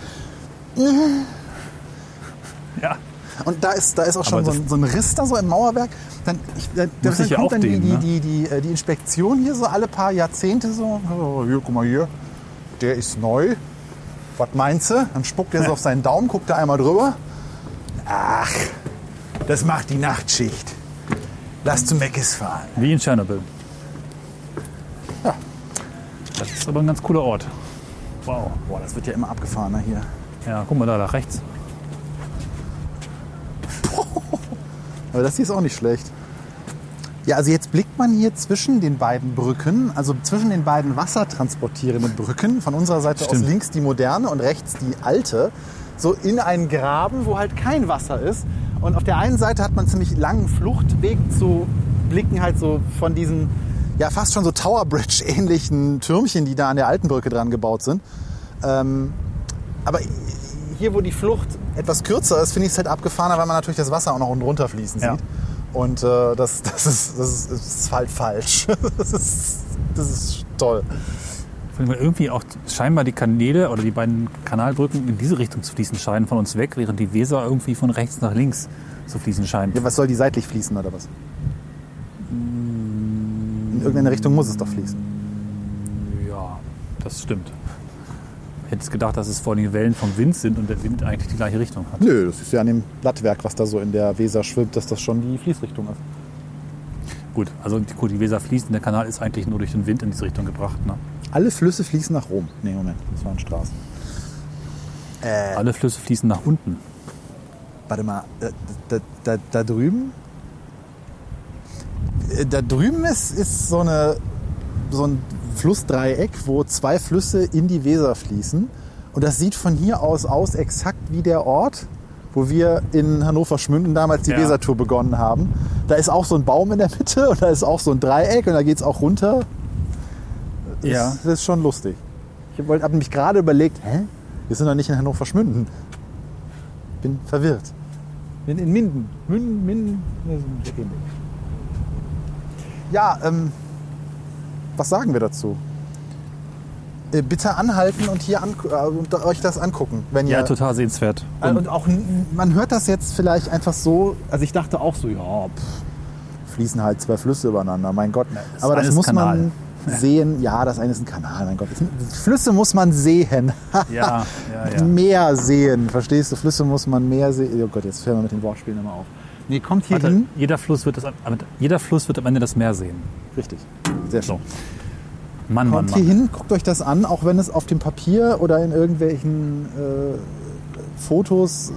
Ja. Und da ist, da ist auch schon so ein, so ein Riss da so im Mauerwerk. Dann, ich, da, dann ich ja kommt auch dann die, dehnen, die, ne? die, die, äh, die Inspektion hier so alle paar Jahrzehnte so. Oh, hier, guck mal hier. Der ist neu. Was meinst du? Dann spuckt er so auf seinen Daumen, guckt er einmal drüber. Ach, das macht die Nachtschicht. Lass zu Meckes fahren. Wie in Tschernobyl. Das ist aber ein ganz cooler Ort. Wow. Boah, das wird ja immer abgefahrener hier. Ja, guck mal da, da rechts. Aber das hier ist auch nicht schlecht. Ja, also jetzt blickt man hier zwischen den beiden Brücken, also zwischen den beiden wassertransportierenden Brücken, von unserer Seite Stimmt. aus links die moderne und rechts die alte, so in einen Graben, wo halt kein Wasser ist. Und auf der einen Seite hat man einen ziemlich langen Fluchtweg zu blicken halt so von diesen, ja fast schon so Tower Bridge ähnlichen Türmchen, die da an der alten Brücke dran gebaut sind. Ähm, aber hier, wo die Flucht etwas kürzer ist, finde ich es halt abgefahrener, weil man natürlich das Wasser auch noch unten runter fließen Ja. sieht. Und äh, das, das, ist, das, ist, das ist halt falsch. Das ist, das ist toll. Weil irgendwie auch scheinbar die Kanäle oder die beiden Kanalbrücken in diese Richtung zu fließen scheinen von uns weg, während die Weser irgendwie von rechts nach links zu fließen scheint. Ja, was soll die seitlich fließen oder was? In irgendeine Richtung muss es doch fließen. Ja, das stimmt. Ich hätte jetzt gedacht, dass es vor allem Wellen vom Wind sind und der Wind eigentlich die gleiche Richtung hat. Nö, das ist ja an dem Blattwerk, was da so in der Weser schwimmt, dass das schon die Fließrichtung ist. Gut, also die, gut, die Weser fließt und der Kanal ist eigentlich nur durch den Wind in diese Richtung gebracht. Ne? Alle Flüsse fließen nach Rom. Nee, Moment, das waren Straßen. Alle Flüsse fließen nach unten. Warte mal, da, da, da, da drüben? Da drüben ist, ist so, eine, so ein Flussdreieck, wo zwei Flüsse in die Weser fließen. Und das sieht von hier aus aus exakt wie der Ort, wo wir in Hannover Schmünden damals die Ja. Wesertour begonnen haben. Da ist auch so ein Baum in der Mitte und da ist auch so ein Dreieck und da geht es auch runter. Das, Ja. das ist schon lustig. Ich habe mich gerade überlegt, hä? Wir sind doch nicht in Hannover Schmünden. Bin verwirrt. In, in Minden. Minden, Minden. Ja, ähm, was sagen wir dazu? Äh, bitte anhalten und hier an, äh, und euch das angucken, wenn Ja, ihr. total sehenswert. Äh, Und Und auch, n- man hört das jetzt vielleicht einfach so. Also ich dachte auch so, ja, pff, fließen halt zwei Flüsse übereinander, mein Gott. das Aber das ist muss man sehen. Ja, das eine ist ein Kanal, mein Gott. Das- Flüsse muss man sehen. ja, ja, ja. Mehr sehen, verstehst du? Flüsse muss man mehr sehen. Oh Gott, jetzt hören wir mit den Wortspielen immer auf. Nee, kommt hier Warte, hin. jeder, Fluss wird das, jeder Fluss wird am Ende das Meer sehen. Richtig, sehr schön. So. Mann, Mann, Kommt hier Mann. hin, guckt euch das an, auch wenn es auf dem Papier oder in irgendwelchen äh, Fotos,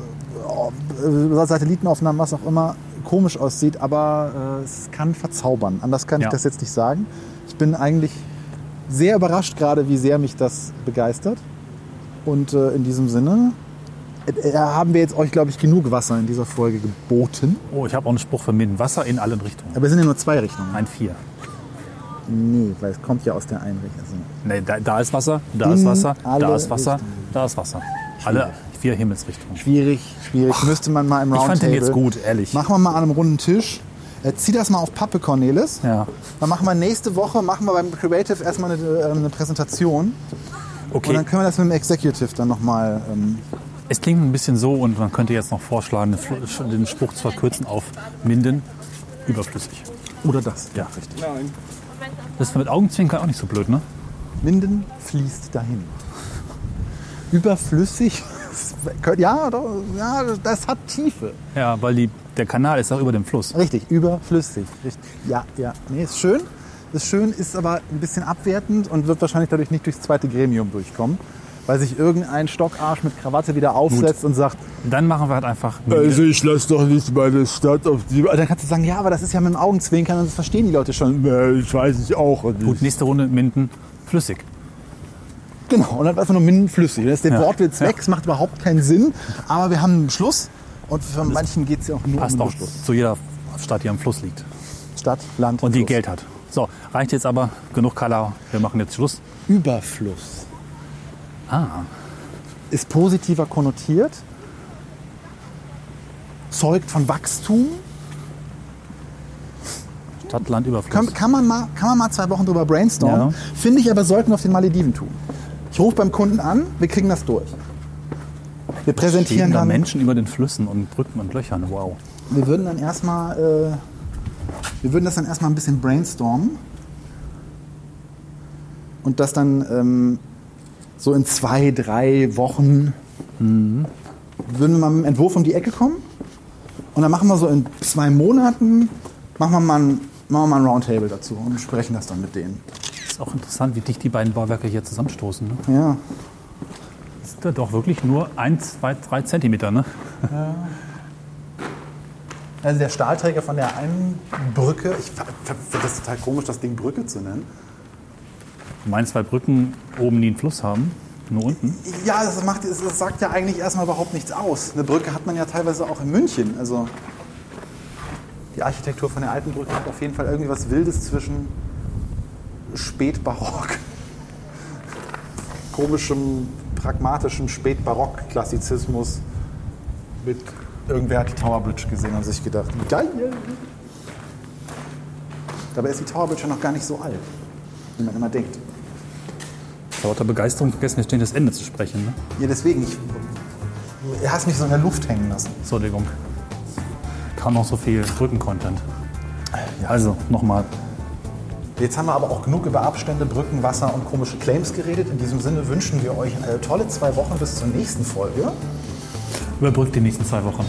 äh, Satellitenaufnahmen, was auch immer, komisch aussieht, aber äh, es kann verzaubern. Anders kann Ja. ich das jetzt nicht sagen. Ich bin eigentlich sehr überrascht gerade, wie sehr mich das begeistert. Und äh, in diesem Sinne äh, haben wir jetzt euch, glaube ich, genug Wasser in dieser Folge geboten. Oh, ich habe auch einen Spruch vermieden. Wasser in allen Richtungen. Aber es sind ja nur zwei Richtungen. Ein Vier. Nee, weil es kommt ja aus der einen Richtung. Also, Nee, da, da ist Wasser, da In ist Wasser, da ist Wasser, Richtungen. da ist Wasser. Alle vier Himmelsrichtungen. schwierig, schwierig. Müsste man mal im Ich fand den Roundtable. jetzt gut, ehrlich. Machen wir mal an einem runden Tisch. Äh, zieh das mal auf Pappe, Cornelis. Ja. Dann machen wir nächste Woche, machen wir beim Creative erstmal eine, äh, eine Präsentation. Und Okay, dann können wir das mit dem Executive dann nochmal. Ähm, es klingt ein bisschen so und man könnte jetzt noch vorschlagen, den Spruch zu verkürzen auf Minden. Überflüssig. oder das. Ja, richtig. Das ist mit Augenzwinkern auch nicht so blöd, ne? Minden fließt dahin. Überflüssig. Ja, ja, das hat Tiefe. Ja, weil die, der Kanal ist auch über dem Fluss. Richtig, überflüssig. Richtig. Ja, ja. Nee, ist schön. Ist schön, ist aber ein bisschen abwertend und wird wahrscheinlich dadurch nicht durchs zweite Gremium durchkommen. Weil sich irgendein Stockarsch mit Krawatte wieder aufsetzt und sagt, Dann machen wir halt einfach. Also ich lasse doch nicht meine Stadt auf die... Dann kannst du sagen, ja, aber das ist ja mit dem Augenzwinkern und das verstehen die Leute schon. Ich weiß ich auch nicht. Gut, nächste Runde Minden flüssig. Genau, und dann einfach nur mindenflüssig. Das ist der Ja. Wortwitz weg, Ja. es macht überhaupt keinen Sinn. Aber wir haben einen Beschluss und für manchen geht es ja auch nur Passt um auch den Beschluss. zu jeder Stadt, die am Fluss liegt. Stadt, Land, Und die Fluss. Geld hat. So, reicht jetzt aber. Genug Kala. Wir machen jetzt Schluss. Überfluss. Ah, Ist positiver konnotiert, zeugt von Wachstum. Stadt, Land, Überfluss. Kann, kann, man mal, kann man mal zwei Wochen drüber brainstormen. Ja. Finde ich aber, sollten wir auf den Malediven tun. Ich rufe beim Kunden an, wir kriegen das durch. Wir präsentieren da dann, Menschen über den Flüssen und Brücken und Löchern. Wow. wir würden dann erstmal, äh, wir würden das dann erstmal ein bisschen brainstormen und das dann ähm, so in zwei, drei Wochen würden wir mal mit dem Entwurf um die Ecke kommen und dann machen wir so in zwei Monaten machen wir mal ein, machen wir mal ein Roundtable dazu und besprechen das dann mit denen. Ist auch interessant, wie dicht die beiden Bauwerke hier zusammenstoßen. Ne? Ja. Das ist ja doch wirklich nur ein, zwei, drei Zentimeter. Ne? Also der Stahlträger von der einen Brücke, ich finde das total komisch, das Ding Brücke zu nennen. Du meinst, weil Brücken oben nie einen Fluss haben? Nur unten? Ja, das, macht, das sagt ja eigentlich erstmal überhaupt nichts aus. Eine Brücke hat man ja teilweise auch in München. Also die Architektur von der alten Brücke hat auf jeden Fall irgendwie was Wildes zwischen Spätbarock, komischem, pragmatischem Spätbarock-Klassizismus mit irgendwer hat die Tower Bridge gesehen und sich gedacht, geil. Dabei ist die Tower Bridge ja noch gar nicht so alt, wie man immer denkt. Lauter Begeisterung vergessen, jetzt stehen das Ende zu sprechen. Ne? Ja, deswegen, ich, er hat mich so in der Luft hängen lassen. Entschuldigung. Kam noch so viel Brücken-Content. Also, nochmal. Jetzt haben wir aber auch genug über Abstände, Brücken, Wasser und komische Claims geredet. In diesem Sinne wünschen wir euch eine tolle zwei Wochen bis zur nächsten Folge. Überbrückt die nächsten zwei Wochen.